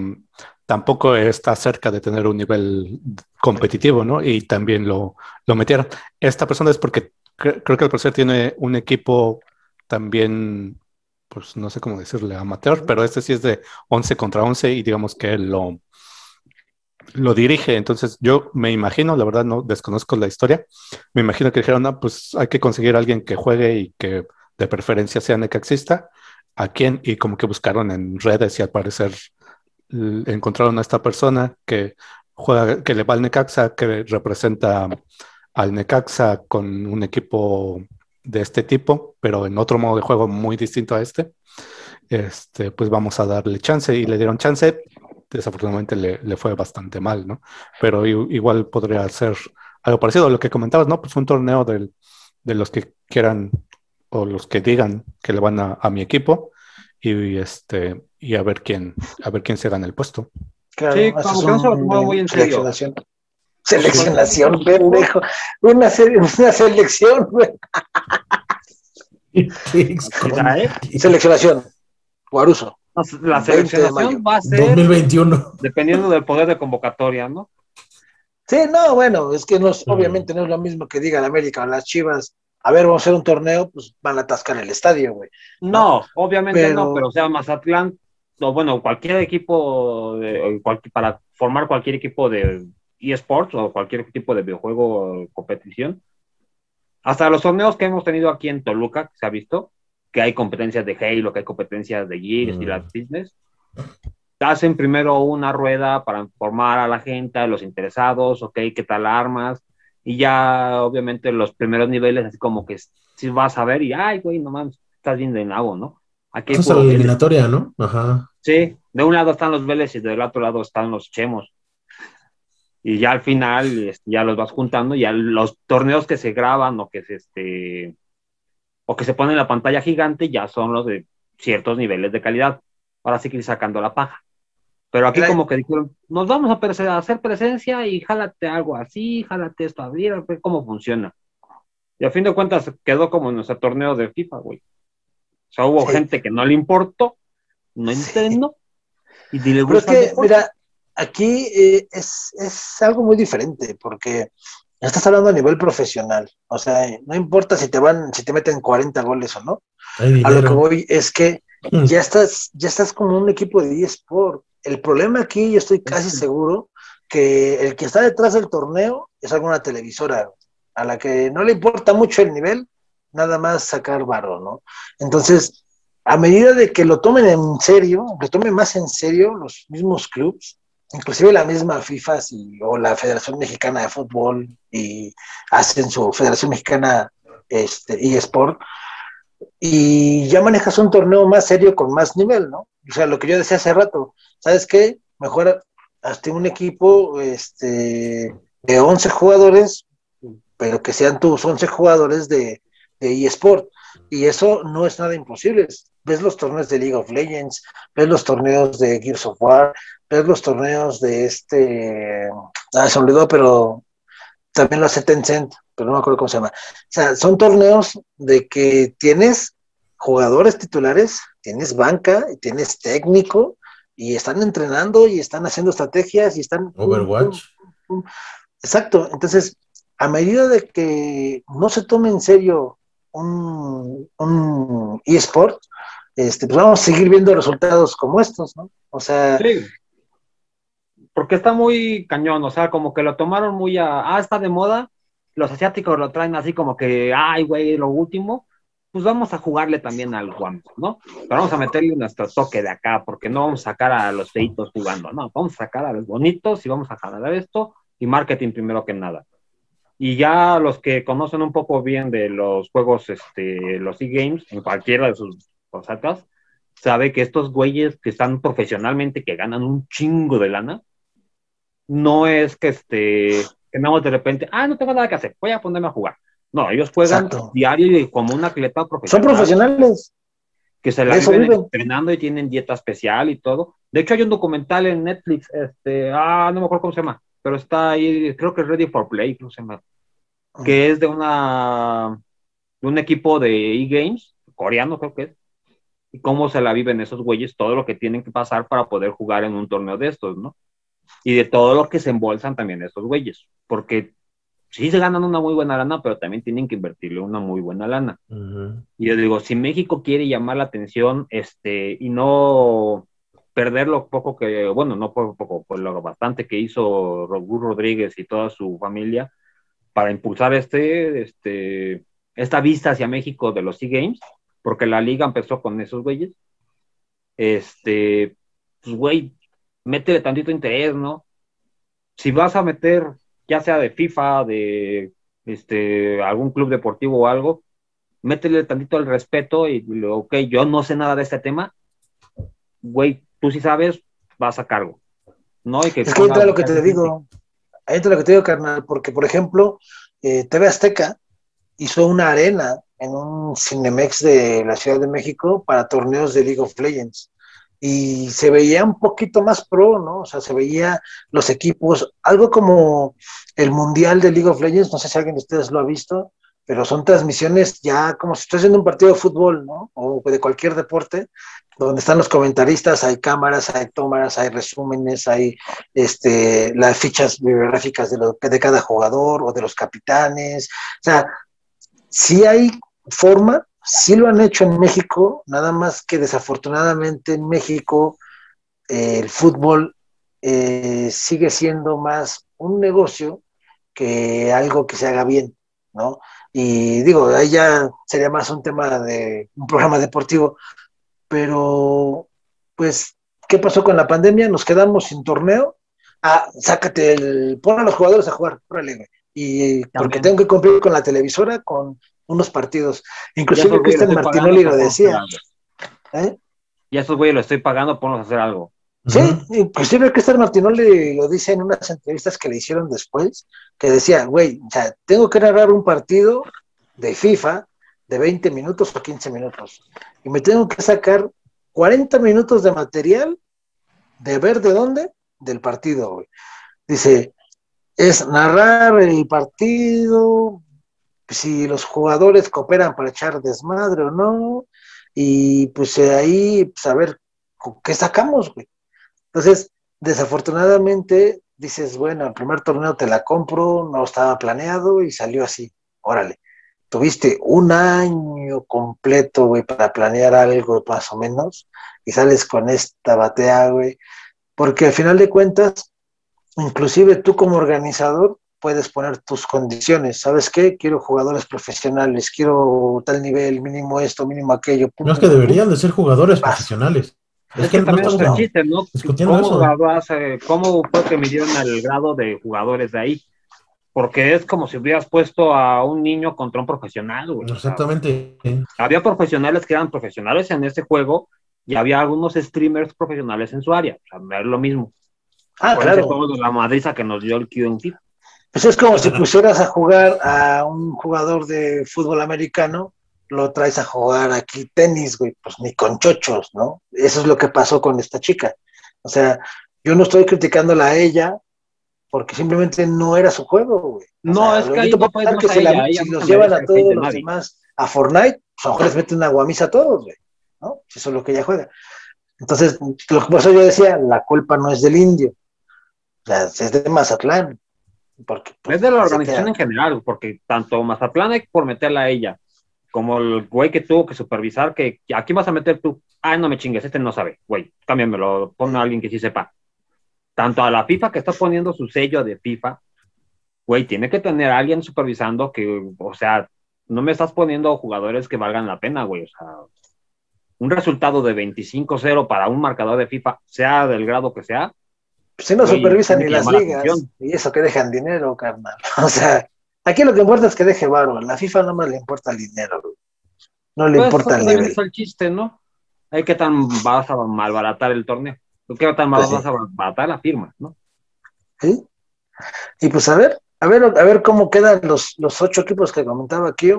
tampoco está cerca de tener un nivel competitivo, ¿no? Y también lo, lo metieron. Esta persona es porque creo que el profesor tiene un equipo también, pues no sé cómo decirle, amateur, pero este sí es de 11 contra 11 y digamos que lo, lo dirige. Entonces yo me imagino, la verdad no desconozco la historia, me imagino que dijeron, no, pues hay que conseguir a alguien que juegue y que de preferencia sea necaxista. ¿A quién? Y como que buscaron en redes y al parecer encontraron a esta persona que juega, que le va al Necaxa, que representa al Necaxa con un equipo de este tipo, pero en otro modo de juego muy distinto a este, este pues vamos a darle chance y le dieron chance. Desafortunadamente le, fue bastante mal, ¿no? Pero igual podría ser algo parecido a lo que comentabas, ¿no? Pues un torneo de los que quieran o los que digan que le van a, mi equipo y, este y a ver quién a ver quién se gana el puesto. sí, como que no se lo muy en serio. Seleccionación, pendejo. Una, una selección, güey. Seleccionación. Guaruso. La seleccionación va a ser 2021. dependiendo del poder de convocatoria, ¿no? Sí, no, bueno, es que no obviamente no es lo mismo que diga la América o las Chivas. A ver, vamos a hacer un torneo, pues van a atascar el estadio, güey. No, obviamente no, pero o sea, Mazatlán, o bueno, cualquier equipo, de, para formar cualquier equipo de eSports o cualquier tipo de videojuego o competición. Hasta los torneos que hemos tenido aquí en Toluca, que se ha visto, que hay competencias de Halo, que hay competencias de Gears y las mm. business. Hacen primero una rueda para informar a la gente, a los interesados, ok, qué tal armas, y ya obviamente los primeros niveles, así como que si vas a ver y, ay, güey, no mames, estás viendo en agua, ¿no? Aquí es la eliminatoria, ¿no? Ajá. Sí, de un lado están los Vélez y del otro lado están los Chemos y ya al final este, ya los vas juntando, ya los torneos que se graban o que se, este, o que se ponen en la pantalla gigante ya son los de ciertos niveles de calidad. Ahora sí que ir sacando la paja. Pero aquí como que dijeron, nos vamos a, hacer presencia y jálate algo así, jálate esto a ver, a ver cómo funciona. Y a fin de cuentas quedó como en nuestro torneo de FIFA, güey. O sea, hubo gente que no le importó, no entiendo, y ni le gusta. Pero es que, mira, aquí eh, es, es algo muy diferente, porque estás hablando a nivel profesional. O sea, no importa si te van, si te meten 40 goles o no. A lo que voy es que mm. ya estás, ya estás como un equipo de eSport el problema aquí, yo estoy casi seguro que el que está detrás del torneo es alguna televisora a la que no le importa mucho el nivel, nada más sacar varo, ¿no? Entonces, a medida de que lo tomen en serio, lo tomen más en serio los mismos clubes, inclusive la misma FIFA o la Federación Mexicana de Fútbol y hacen su Federación Mexicana este, eSport, y ya manejas un torneo más serio con más nivel, ¿no? O sea, lo que yo decía hace rato, ¿sabes qué? Mejor hasta un equipo este, de 11 jugadores, pero que sean tus 11 jugadores de, de eSport. Y eso no es nada imposible. Ves los torneos de League of Legends, ves los torneos de Gears of War, ves los torneos de este. Ah, se olvidó, pero también lo hace Tencent, pero no me acuerdo cómo se llama. O sea, son torneos de que tienes jugadores titulares, tienes banca, tienes técnico, y están entrenando y están haciendo estrategias y están... Overwatch. Exacto, entonces, a medida de que no se tome en serio un, un eSport, este, pues vamos a seguir viendo resultados como estos, ¿no? O sea... Porque está muy cañón, o sea, como que lo tomaron muy a... Ah, está de moda, los asiáticos lo traen así como que, ay, güey, lo último, pues vamos a jugarle también al Juan, ¿no? Pero vamos a meterle nuestro toque de acá, porque no vamos a sacar a los feitos jugando, no, vamos a sacar a los bonitos y vamos a jalar esto y marketing primero que nada. Y ya los que conocen un poco bien de los juegos, este, los e-games, en cualquiera de sus cosas, sabe que estos güeyes que están profesionalmente, que ganan un chingo de lana, no es que este, que no de repente, ah, no tengo nada que hacer, voy a ponerme a jugar. No, ellos juegan diario y como un atleta profesional. Son profesionales. Que se la viven entrenando y tienen dieta especial y todo. De hecho, hay un documental en Netflix, este, ah, no me acuerdo cómo se llama, pero está ahí, creo que es Ready for Play, ¿cómo se llama? Que es de una, de un equipo de e-games, coreano creo que es, cómo se la viven esos güeyes, todo lo que tienen que pasar para poder jugar en un torneo de estos, ¿no? Y de todo lo que se embolsan también esos güeyes, porque sí se ganan una muy buena lana, pero también tienen que invertirle una muy buena lana. Y yo digo, si México quiere llamar la atención este, y no perder lo poco que, bueno, no poco, poco, pues lo bastante que hizo Rogur Rodríguez y toda su familia para impulsar este, este, esta vista hacia México de los SEA Games, porque la liga empezó con esos güeyes. Este, pues güey, métele tantito interés, ¿no? Si vas a meter ya sea de FIFA, de este, algún club deportivo o algo, métele tantito el respeto y, ok, yo no sé nada de este tema, güey, tú sí sabes, vas a cargo. ¿no? es que entra lo que te digo, entra lo que te digo, carnal, porque por ejemplo, eh, TV Azteca hizo una arena en un Cinemex de la Ciudad de México para torneos de League of Legends y se veía un poquito más pro, ¿no? O sea, se veía los equipos, algo como el Mundial de League of Legends, no sé si alguien de ustedes lo ha visto, pero son transmisiones ya como si estás viendo un partido de fútbol, ¿no? O de cualquier deporte, donde están los comentaristas, hay cámaras, hay tomas, hay resúmenes, hay este, las fichas bibliográficas de, lo, de cada jugador o de los capitanes. O sea, sí hay forma Sí lo han hecho en México, nada más que desafortunadamente en México eh, el fútbol eh, sigue siendo más un negocio que algo que se haga bien, ¿no? Y digo, ahí ya sería más un tema de un programa deportivo, pero pues, ¿qué pasó con la pandemia? Nos quedamos sin torneo. Ah, sácate el, pon a los jugadores a jugar, órale, y porque tengo que cumplir con la televisora, con unos partidos. Inclusive Cristian Martinelli lo decía. ¿Eh? Y a esos güeyes lo estoy pagando, por hacer algo. Sí, inclusive Cristian Martinelli lo dice en unas entrevistas que le hicieron después, que decía, güey, o sea, tengo que narrar un partido de FIFA de 20 minutos o 15 minutos y me tengo que sacar 40 minutos de material ¿Deber de dónde? Del partido, güey. Dice, es narrar el partido, si los jugadores cooperan para echar desmadre o no, y pues ahí, pues ¿qué sacamos, güey? Entonces, desafortunadamente, dices, bueno, el primer torneo te la compro, no estaba planeado y salió así, órale. Tuviste un año completo, güey, para planear algo más o menos, y sales con esta batea, güey, porque al final de cuentas, inclusive tú como organizador, puedes poner tus condiciones. ¿Sabes qué? Quiero jugadores profesionales, quiero tal nivel, mínimo esto, mínimo aquello. no es que deberían de ser jugadores profesionales. Es, que, también es el chiste, ¿no? ¿Cómo, ¿Cómo fue que midieron el grado de jugadores de ahí? Porque es como si hubieras puesto a un niño contra un profesional. Exactamente. había profesionales que eran profesionales en ese juego y había algunos streamers profesionales en su área. O sea, es lo mismo. Ah, claro. la madriza que nos dio el QNT. Pues es como si pusieras a jugar a un jugador de fútbol americano, lo traes a jugar aquí tenis, güey, pues ni con chochos, ¿no? Eso es lo que pasó con esta chica. O sea, yo no estoy criticándola a ella porque simplemente no era su juego, güey. no, es que ahí no que si, la, si nos llevan a todos los demás a Fortnite, pues a lo mejor les meten una guamisa a todos, güey, ¿no? Si eso es lo que ella juega. Entonces, por eso yo decía, la culpa no es del indio, o sea, es de Mazatlán. Porque, pues, es de la organización en general, porque tanto Mazatlán por meterla a ella, como el güey que tuvo que supervisar que aquí vas a meter tú. Ah, no me chingues, este no sabe, güey, cámbiamelo, pon a alguien que sí sepa. Tanto a la FIFA que está poniendo su sello de FIFA, güey, tiene que tener a alguien supervisando que, o sea, no me estás poniendo jugadores que valgan la pena, güey, o sea, un resultado de 25-0 para un marcador de FIFA, sea del grado que sea, si no supervisan ni las ligas, y eso que dejan dinero, carnal. O sea, aquí lo que importa es que deje varo. la FIFA no más le importa el dinero, No le pues, importa el nivel. Es el chiste, ¿no? Hay que tan vas a malbaratar el torneo. ¿Qué tan mal pues vas a malbaratar la firma, no? Sí. Y pues a ver, a ver, a ver cómo quedan los, los ocho equipos que comentaba aquí.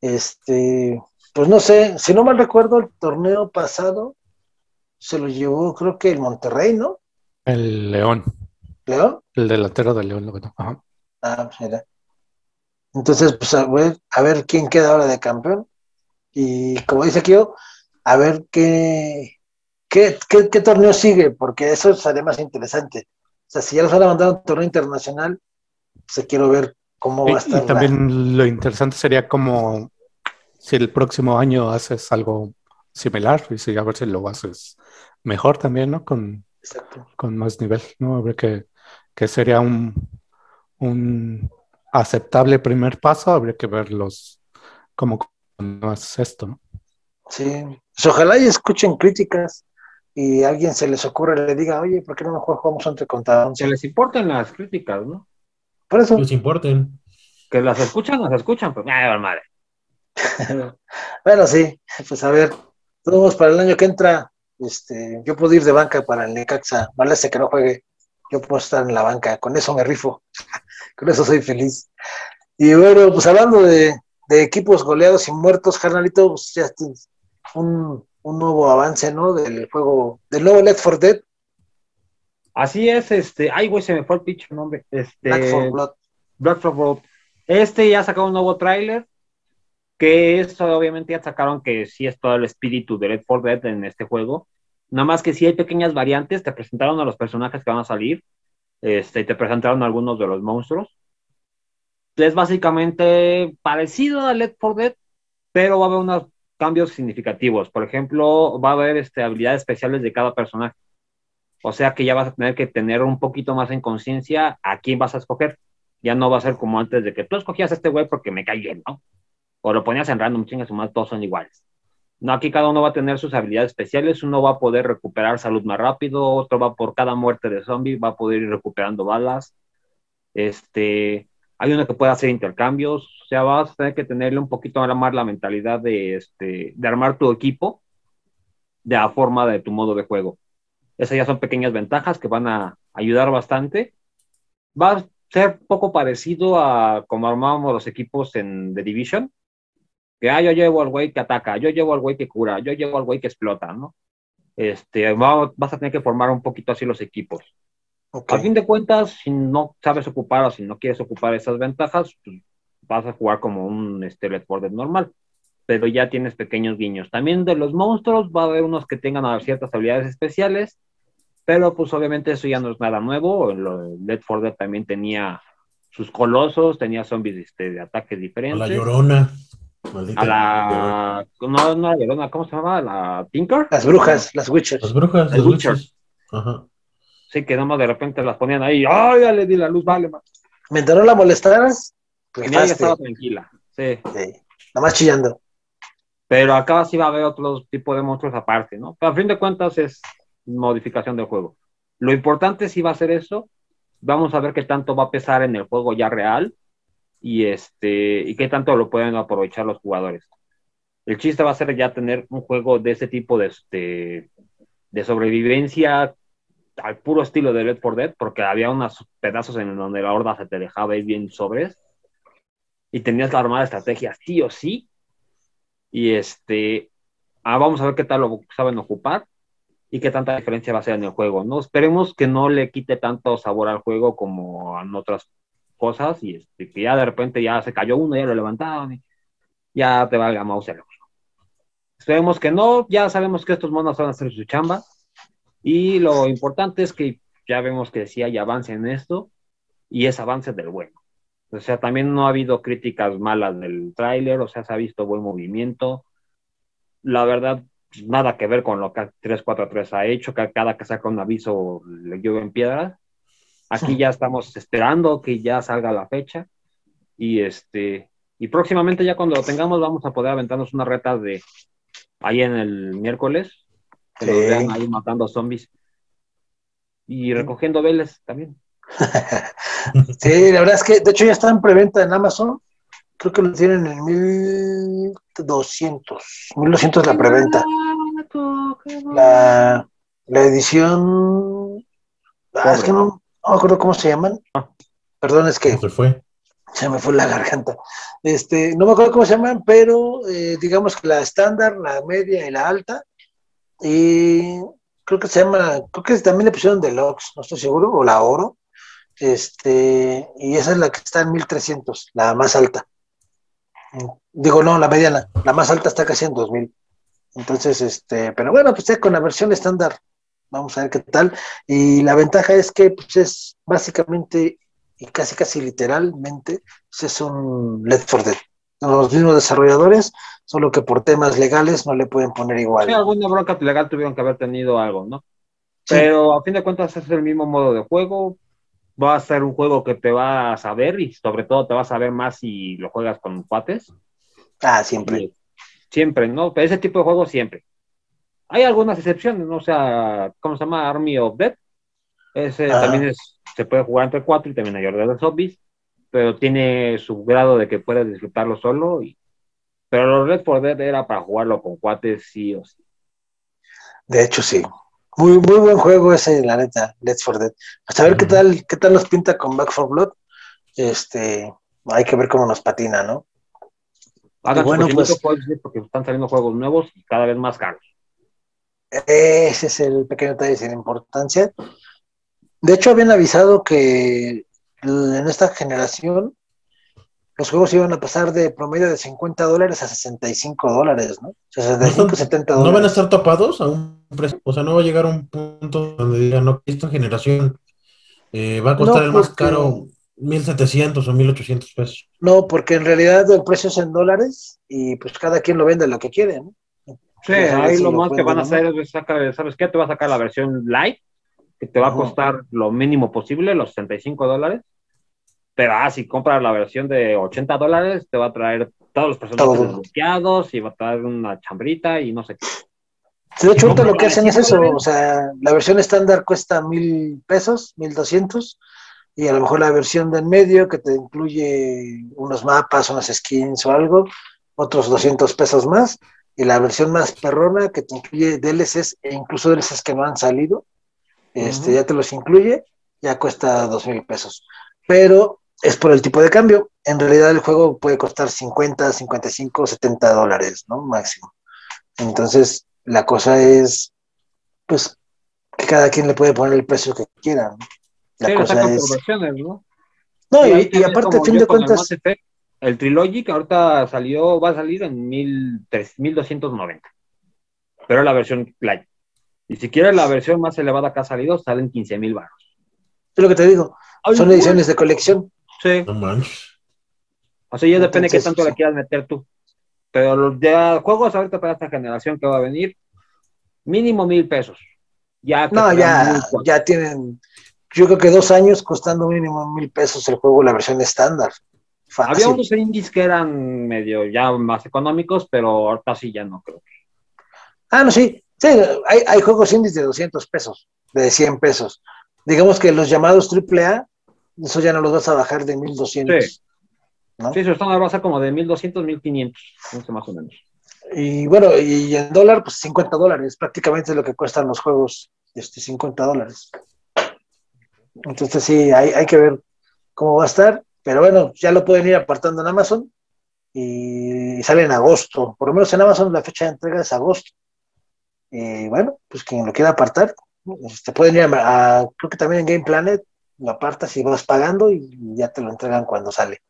Este, pues no sé, si no mal recuerdo, el torneo pasado se lo llevó, creo que el Monterrey, ¿no? El León. ¿León? El delantero de León. Ajá. Ah, pues mira. Entonces, pues a ver, a ver quién queda ahora de campeón. Y como dice aquí, a ver qué, qué, qué, torneo sigue, porque eso sería más interesante. O sea, si ya los van a mandar a un torneo internacional, pues quiero ver cómo va a estar. Y también lo interesante sería como si el próximo año haces algo similar y si a ver si lo haces mejor también, ¿no? Con con más nivel, ¿no? Habría que, que sería un, un aceptable primer paso, habría que verlos como no es esto, ¿no? Sí, pues ojalá y escuchen críticas y alguien se les ocurre y le diga, oye, ¿por qué no mejor jugamos entre contra Se les importan las críticas, ¿no? Por eso. Les importen. Que las escuchan, las escuchan, pues, madre. bueno, sí, pues a ver, todos para el año que entra, este, yo puedo ir de banca para el Necaxa, vale que no juegue, yo puedo estar en la banca, con eso me rifo, con eso soy feliz. Y bueno, pues hablando de, equipos goleados y muertos, carnalito, pues ya un, un nuevo avance, ¿no? Del juego, del nuevo Left 4 Dead. Así es, este, ay, güey, se me fue el pinche nombre. Este, Black 4 Blood. Black 4 Blood. Este ya sacó un nuevo tráiler, que esto obviamente ya sacaron que sí es todo el espíritu de Red 4 Dead en este juego. Nada más que si hay pequeñas variantes, te presentaron a los personajes que van a salir, este, te presentaron algunos de los monstruos. Es básicamente parecido a Left 4 Dead, pero va a haber unos cambios significativos. Por ejemplo, va a haber este, habilidades especiales de cada personaje. O sea que ya vas a tener que tener un poquito más en conciencia a quién vas a escoger. Ya no va a ser como antes de que tú escogías a este güey porque me cae bien, ¿no? O lo ponías en random, chingas más, todos son iguales. No, aquí cada uno va a tener sus habilidades especiales, uno va a poder recuperar salud más rápido, otro va por cada muerte de zombie, va a poder ir recuperando balas. Este, hay uno que puede hacer intercambios, o sea, vas a tener que tenerle un poquito más la mentalidad de, este, de armar tu equipo de la forma de tu modo de juego. Esas ya son pequeñas ventajas que van a ayudar bastante. Va a ser poco parecido a como armábamos los equipos en The Division, que ah, yo llevo al güey que ataca, yo llevo al güey que cura, yo llevo al güey que explota, ¿no? este, vas a tener que formar un poquito así los equipos. A fin de cuentas, si no sabes ocupar o si no quieres ocupar esas ventajas, pues, vas a jugar como un este, normal, pero ya tienes pequeños guiños. También de los monstruos va a haber unos que tengan ciertas habilidades especiales, pero pues obviamente eso ya no es nada nuevo. Left 4 Dead también tenía sus colosos, tenía zombies este, de ataques diferentes. La llorona. A la. No, no la llorona, ¿cómo se llama? ¿La Tinker? Las brujas, las witches. Las brujas, las, witches. Ajá. Sí, que más de repente las ponían ahí. ¡Ay, ya le di la luz! Vale, man. Mientras no la molestaras, pues ya estaba tranquila. Sí. sí. Nada más chillando. Pero acá sí va a haber otro tipo de monstruos aparte, ¿no? Pero a fin de cuentas es modificación del juego. Lo importante sí va a ser eso. Vamos a ver qué tanto va a pesar en el juego ya real y este y qué tanto lo pueden aprovechar los jugadores. El chiste va a ser ya tener un juego de ese tipo de, este, de sobrevivencia al puro estilo de Red for Dead, porque había unos pedazos en donde la horda se te dejaba ir bien sobres y tenías la armada estrategia sí o sí. Y este, ah, vamos a ver qué tal lo saben ocupar y qué tanta diferencia va a ser en el juego. No esperemos que no le quite tanto sabor al juego como en otras cosas y este, que ya de repente ya se cayó uno, ya lo levantaron y ya te valga mouse el Esperemos que no, ya sabemos que estos monos van a hacer su chamba y lo importante es que ya vemos que sí hay avance en esto y es avance del bueno. O sea, también no ha habido críticas malas del tráiler, o sea, se ha visto buen movimiento. La verdad, nada que ver con lo que 343 ha hecho, que cada que saca un aviso le en piedras. Aquí ya estamos esperando que ya salga la fecha y este y próximamente ya cuando lo tengamos vamos a poder aventarnos una reta de ahí en el miércoles que lo vean ahí matando zombies y recogiendo veles también. sí, la verdad es que, de hecho, ya está en preventa en Amazon. Creo que lo tienen en 1200. 1200 la preventa. La, la edición. Ah, es que no, no me acuerdo cómo se llaman. Ah. Perdón, es que. Se fue. Se me fue la garganta. Este, no me acuerdo cómo se llaman, pero eh, digamos que la estándar, la media y la alta. Y creo que se llama, creo que también le pusieron deluxe, no estoy seguro, o la oro. Este, y esa es la que está en 1300, la más alta. Digo, no, la mediana, la más alta está casi en 2000. Entonces, este, pero bueno, pues con la versión estándar, vamos a ver qué tal. Y la ventaja es que pues, es básicamente y casi casi literalmente pues, es un Left for Dead. Los mismos desarrolladores, solo que por temas legales no le pueden poner igual. Sí, alguna bronca legal tuvieron que haber tenido algo, ¿no? Pero a fin de cuentas es el mismo modo de juego, va a ser un juego que te va a saber y sobre todo te va a saber más si lo juegas con cuates. Ah, siempre. siempre, ¿no? Pero ese tipo de juegos siempre. Hay algunas excepciones, ¿no? O sea, ¿cómo se llama? Army of Dead. Ese ah. también es, se puede jugar entre cuatro y también hay orden de zombies, pero tiene su grado de que puedes disfrutarlo solo. Y... Pero los Red for Dead era para jugarlo con cuates sí o sí. De hecho, sí. Muy, muy buen juego ese, la neta, Let's for Dead. Pues a ver qué tal, qué tal nos pinta con Back for Blood. Este, hay que ver cómo nos patina, ¿no? bueno, pues, porque están saliendo juegos nuevos y cada vez más caros. Ese es el pequeño detalle sin importancia. De hecho, habían avisado que en esta generación los juegos iban a pasar de promedio de 50 dólares a 65 dólares, ¿no? 65, 70 dólares. ¿No van a estar tapados a un precio? O sea, no va a llegar a un punto donde digan, no, esta generación eh, va a costar el más caro 1.700 o 1.800 pesos. No, porque en realidad el precio es en dólares y pues cada quien lo vende lo que quiere, ¿no? Sí, ahí lo más que van a hacer es sacar, ¿sabes qué? Te va a sacar la versión light, que te va a costar lo mínimo posible, los 65 dólares. Pero ah, si compras la versión de 80 dólares, te va a traer todos los personajes bloqueados y va a traer una chambrita y no sé qué. de hecho, lo que hacen es eso, o sea, la versión estándar cuesta mil pesos, mil doscientos, y a lo mejor la versión de en medio que te incluye unos mapas, unas skins o algo, otros 200 pesos más, y la versión más perrona que te incluye DLCs e incluso DLCs que no han salido, este, ya te los incluye, ya cuesta dos mil pesos. Pero es por el tipo de cambio. En realidad el juego puede costar 50, 55, 70 dólares, ¿no? Máximo. Entonces, la cosa es pues que cada quien le puede poner el precio que quiera. La cosa es... ¿no? No, y, aparte, a fin de cuentas. El, Trilogy que ahorita salió, va a salir en 1290. Pero la versión light. Y si quieres la versión más elevada que ha salido, salen 15 mil baros. Es lo que te digo. Son ediciones de colección. Sí. O sea, ya depende de qué tanto le quieras meter tú. Pero los de juegos ahorita para esta generación que va a venir, mínimo mil pesos. Ya no, ya, ya tienen, yo creo que dos años costando mínimo mil pesos el juego, la versión estándar. Había unos indies que eran medio ya más económicos, pero ahorita sí ya no creo. Ah, no, sí. Sí, hay, hay juegos indies de 200 pesos, de 100 pesos. Digamos que los llamados AAA, eso ya no los vas a bajar de 1200. Sí. Sí, eso está a como de 1200, 1500, no sé más o menos. Y bueno, y en dólar, pues 50 dólares, prácticamente es lo que cuestan los juegos, este, 50 dólares. Entonces sí, hay, hay que ver cómo va a estar, pero bueno, ya lo pueden ir apartando en Amazon y sale en agosto, por lo menos en Amazon la fecha de entrega es agosto. Y bueno, pues quien lo quiera apartar, te este, pueden ir a, creo que también en Game Planet, lo apartas y vas pagando y ya te lo entregan cuando sale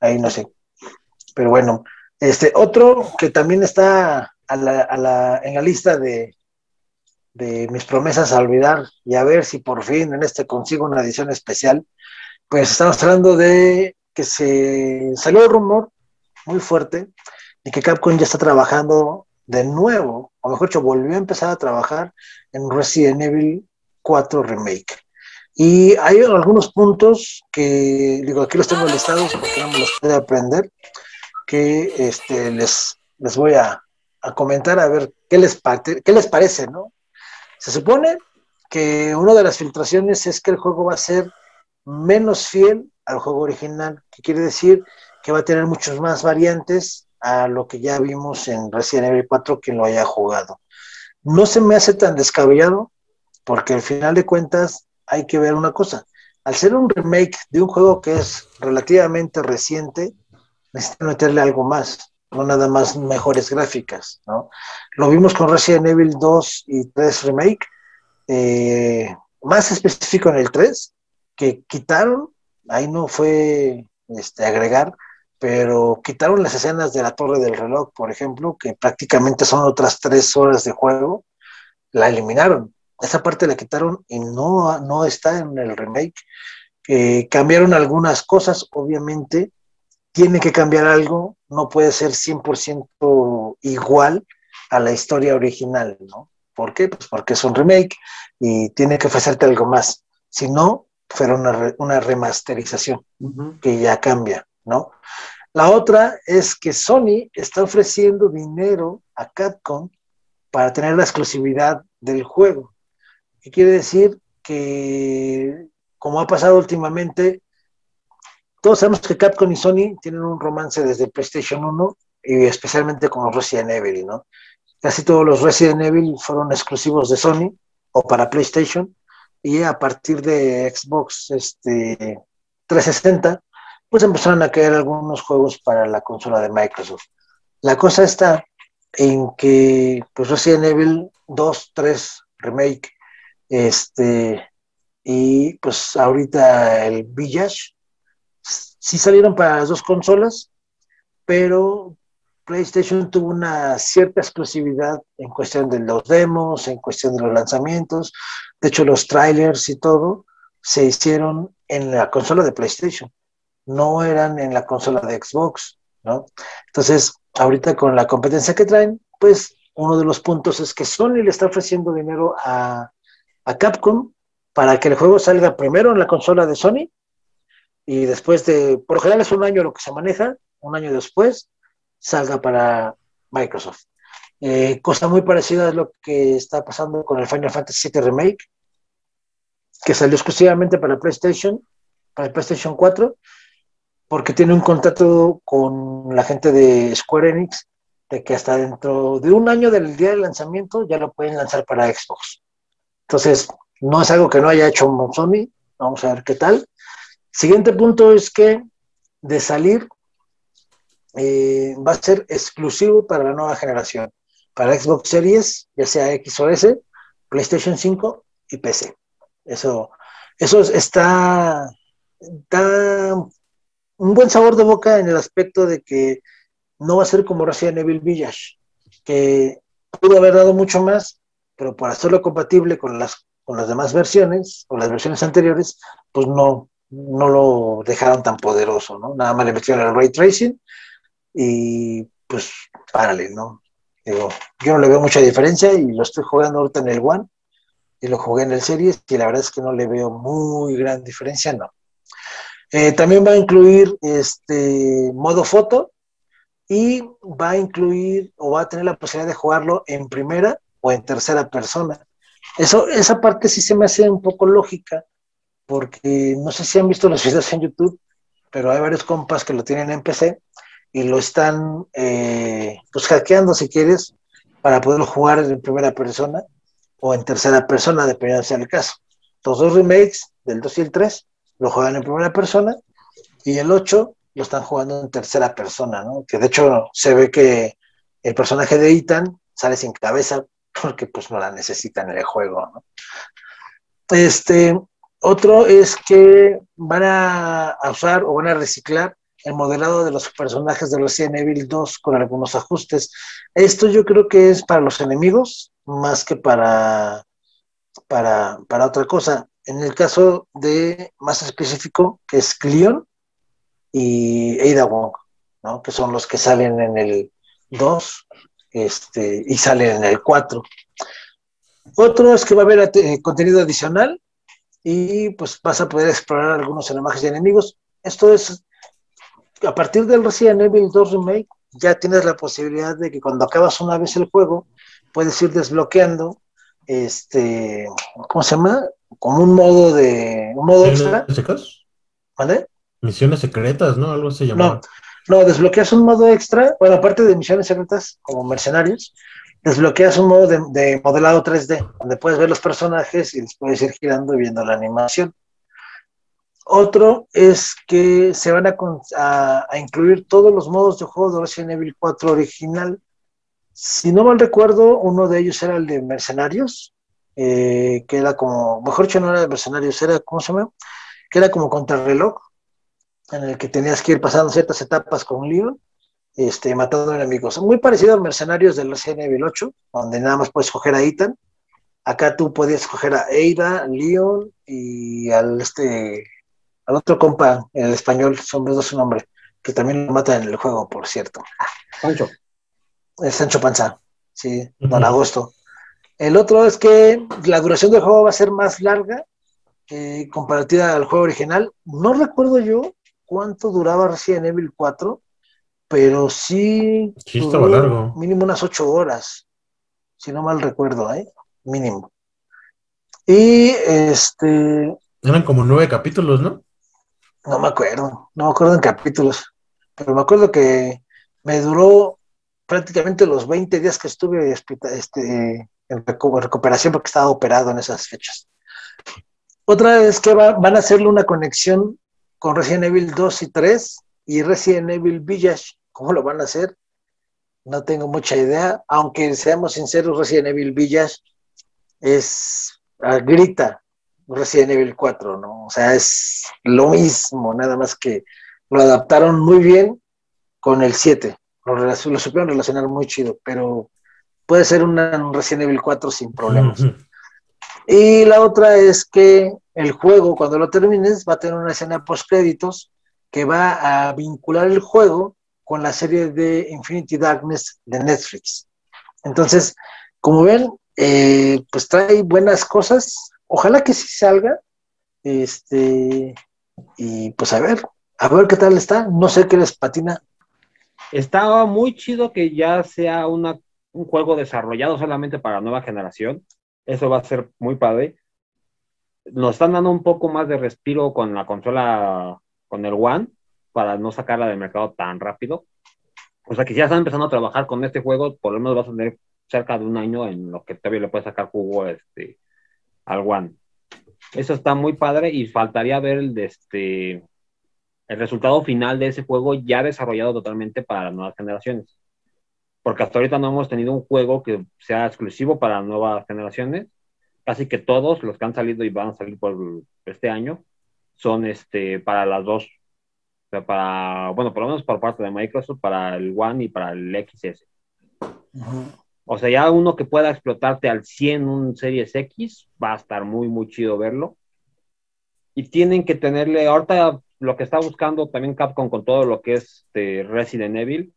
ahí no sé. Pero bueno, este otro que también está en la lista de, de mis promesas a olvidar y a ver si por fin en este consigo una edición especial, pues estamos hablando de que se salió el rumor muy fuerte y que Capcom ya está trabajando de nuevo, o mejor dicho, volvió a empezar a trabajar en Resident Evil 4 Remake. Y hay algunos puntos que, digo, aquí los tengo listados porque no me los puedo aprender, que este, les, les voy a, comentar a ver qué les, qué les parece, ¿no? Se supone que una de las filtraciones es que el juego va a ser menos fiel al juego original, que quiere decir que va a tener muchas más variantes a lo que ya vimos en Resident Evil 4 quien lo haya jugado. No se me hace tan descabellado, porque al final de cuentas hay que ver una cosa. Al ser un remake de un juego que es relativamente reciente, necesitan meterle algo más, no nada más mejores gráficas, ¿no? Lo vimos con Resident Evil 2 y 3 Remake, eh, más específico en el 3, que quitaron, ahí no fue este, agregar, pero quitaron las escenas de la torre del reloj, por ejemplo, que prácticamente son otras tres horas de juego, la eliminaron esa parte la quitaron y no, no está en el remake. Eh, cambiaron algunas cosas, obviamente, tiene que cambiar algo, no puede ser 100% igual a la historia original, ¿no? ¿Por qué? Pues porque es un remake y tiene que ofrecerte algo más. Si no, fuera una, remasterización que ya cambia, ¿no? La otra es que Sony está ofreciendo dinero a Capcom para tener la exclusividad del juego quiere decir que, como ha pasado últimamente, todos sabemos que Capcom y Sony tienen un romance desde PlayStation 1 y especialmente con Resident Evil, ¿no? Casi todos los Resident Evil fueron exclusivos de Sony o para PlayStation y a partir de Xbox este, 360 pues empezaron a caer algunos juegos para la consola de Microsoft. La cosa está en que pues Resident Evil 2, 3 Remake este, y pues ahorita el Village, sí salieron para las dos consolas, pero PlayStation tuvo una cierta exclusividad en cuestión de los demos, en cuestión de los lanzamientos. De hecho, los trailers y todo se hicieron en la consola de PlayStation, no eran en la consola de Xbox, ¿no? Entonces, ahorita con la competencia que traen, pues uno de los puntos es que Sony le está ofreciendo dinero a, a Capcom para que el juego salga primero en la consola de Sony y después de, por lo general es un año lo que se maneja, un año después salga para Microsoft. Eh, cosa muy parecida es lo que está pasando con el Final Fantasy VII Remake, que salió exclusivamente para PlayStation, para PlayStation 4, porque tiene un contrato con la gente de Square Enix de que hasta dentro de un año del día de lanzamiento ya lo pueden lanzar para Xbox. Entonces, no es algo que no haya hecho Sony, vamos a ver qué tal. Siguiente punto es que de salir eh, va a ser exclusivo para la nueva generación, para Xbox Series, ya sea X o S, PlayStation 5 y PC. Eso, eso está, da un buen sabor de boca en el aspecto de que no va a ser como Resident Evil Village, que pudo haber dado mucho más, pero para hacerlo compatible con las, con las demás versiones, o las versiones anteriores, pues no, no lo dejaron tan poderoso, ¿no? Nada más le metieron el ray tracing y pues párale, ¿no? Digo, yo no le veo mucha diferencia y lo estoy jugando ahorita en el One y lo jugué en el Series y la verdad es que no le veo muy gran diferencia, no. Eh, también va a incluir este modo foto y va a incluir o va a tener la posibilidad de jugarlo en primera o en tercera persona. Eso, esa parte sí se me hace un poco lógica, porque no sé si han visto los videos en YouTube, pero hay varios compas que lo tienen en PC y lo están eh, pues hackeando si quieres para poderlo jugar en primera persona o en tercera persona, dependiendo sea el caso. Los dos remakes del 2 y el 3 lo juegan en primera persona y el 8 lo están jugando en tercera persona, ¿no? Que de hecho se ve que el personaje de Ethan sale sin cabeza porque pues no la necesitan en el juego, ¿no? Este, otro es que van a usar o van a reciclar el modelado de los personajes de Resident Evil 2 con algunos ajustes. Esto yo creo que es para los enemigos más que para, para, para otra cosa. En el caso de más específico, que es Cleon y Ada Wong, ¿no? que son los que salen en el 2 este, y salen en el 4. Otro es que va a haber eh, contenido adicional y pues vas a poder explorar algunos enemigos y enemigos. Esto es a partir del Resident Evil 2 Remake ya tienes la posibilidad de que cuando acabas una vez el juego puedes ir desbloqueando este ¿cómo se llama? como un modo de un modo extra. ¿Vale? Misiones secretas, ¿no? Algo se llama. No, no, desbloqueas un modo extra, bueno, aparte de misiones secretas como mercenarios, desbloqueas un modo de, modelado 3D, donde puedes ver los personajes y les puedes ir girando y viendo la animación. Otro es que se van a, incluir todos los modos de juego de Resident Evil 4 original. Si no mal recuerdo, uno de ellos era el de Mercenarios, eh, que era como, mejor dicho, no era de Mercenarios, era, ¿cómo se llama? Que era como contrarreloj, en el que tenías que ir pasando ciertas etapas con Leon, este, matando enemigos. Muy parecido a Mercenarios del Resident Evil 8, donde nada más puedes coger a Ethan. Acá tú podías coger a Ada, Leon y al este al otro compa en el español, son dos su nombre, que también lo mata en el juego, por cierto. Sancho. El Sancho Panza, sí, don Agosto. El otro es que la duración del juego va a ser más larga eh, comparativa al juego original. No recuerdo yo cuánto duraba Resident Evil 4, pero sí, sí estaba largo. mínimo unas ocho horas, si no mal recuerdo, ¿eh? mínimo. Y este... Eran como nueve capítulos, ¿no? No me acuerdo, no me acuerdo en capítulos, pero me acuerdo que me duró prácticamente los 20 días que estuve este, en recuperación porque estaba operado en esas fechas. Otra es que van a hacerle una conexión con Resident Evil 2 y 3 y Resident Evil Village. ¿Cómo lo van a hacer? No tengo mucha idea, aunque seamos sinceros, Resident Evil Village es grita Resident Evil 4, ¿no? O sea, es lo mismo, nada más que lo adaptaron muy bien con el 7. Lo, lo supieron relacionar muy chido, pero puede ser un Resident Evil 4 sin problemas. Y la otra es que el juego, cuando lo termines, va a tener una escena post créditos que va a vincular el juego con la serie de Infinity Darkness de Netflix. Entonces, como ven, eh, pues trae buenas cosas, ojalá que sí salga. Este, y pues a ver, a ver qué tal está. No sé qué les patina. Estaba muy chido que ya sea un juego desarrollado solamente para nueva generación. Eso va a ser muy padre. Nos están dando un poco más de respiro con la consola, con el One, para no sacarla del mercado tan rápido. O sea que si ya están empezando a trabajar con este juego, por lo menos vas a tener cerca de un año en lo que todavía le puedes sacar jugo este, al One. Eso está muy padre y faltaría ver el, este, el resultado final de ese juego ya desarrollado totalmente para las nuevas generaciones. Porque hasta ahorita no hemos tenido un juego que sea exclusivo para nuevas generaciones casi que todos los que han salido y van a salir por este año son este, para las dos. O sea, para, bueno, por lo menos por parte de Microsoft, para el One y para el XS. O sea, ya uno que pueda explotarte al 100 un Series X, va a estar muy, muy chido verlo. Y tienen que tenerle, ahorita lo que está buscando también Capcom con todo lo que es este, Resident Evil,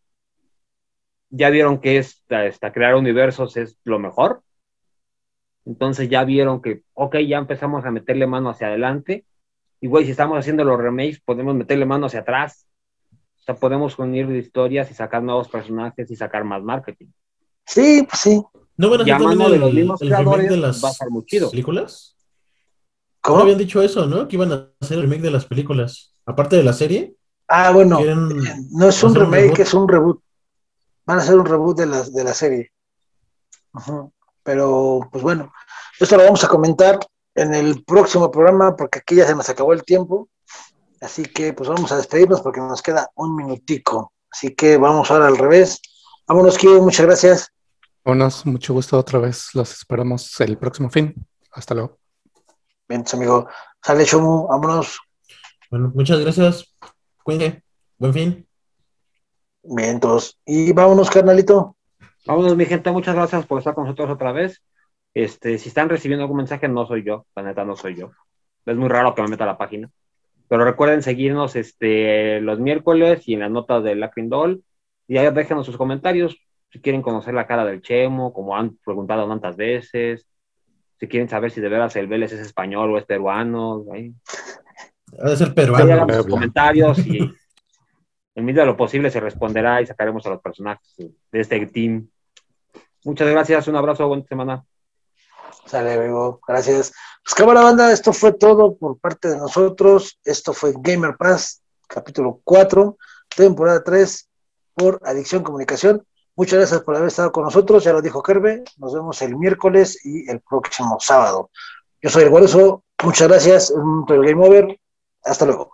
ya vieron que esta, esta, crear universos es lo mejor. Entonces ya vieron que, ok, ya empezamos a meterle mano hacia adelante. Y güey, si estamos haciendo los remakes, podemos meterle mano hacia atrás. O sea, podemos unir historias y sacar nuevos personajes y sacar más marketing. Sí, pues sí. ¿No van a hacer de los el, mismos el remake de las va a estar muy chido. películas? ¿Cómo? ¿Cómo habían dicho eso, no? Que iban a hacer el remake de las películas. Aparte de la serie, Ah, bueno, quieren no es un remake, es un reboot. Van a hacer un reboot de la, de la serie. Pero, pues bueno, esto lo vamos a comentar en el próximo programa porque aquí ya se nos acabó el tiempo. Así que, pues vamos a despedirnos porque nos queda un minutico. Así que vamos ahora al revés. Vámonos, Kio, muchas gracias. Vámonos, mucho gusto otra vez. Los esperamos el próximo fin. Hasta luego. Bien, amigo. Sale Shomu, vámonos. Bueno, muchas gracias. Cuídense. Buen fin. Bien, todos. Y vámonos, carnalito. Vámonos, mi gente, muchas gracias por estar con nosotros otra vez. Este, si están recibiendo algún mensaje, no soy yo, la neta no soy yo. Es muy raro que me meta a la página. Pero recuerden seguirnos este, los miércoles y en las notas de Lacrindol. Y ahí déjenos sus comentarios. Si quieren conocer la cara del Chemo, como han preguntado tantas veces. Si quieren saber si de veras el Vélez es español o es peruano. ahí. Ha de ser peruano. Puebla. comentarios y en medida de lo posible se responderá y sacaremos a los personajes de este team. Muchas gracias, un abrazo, buena semana. Sale, amigo. Gracias. Pues cámara banda, esto fue todo por parte de nosotros. Esto fue Gamer Pass, capítulo 4, temporada 3, por Adicción Comunicación. Muchas gracias por haber estado con nosotros. Ya lo dijo Kerbe. Nos vemos el miércoles y el próximo sábado. Yo soy el Guaruso. Muchas gracias. Un Game Over. Hasta luego.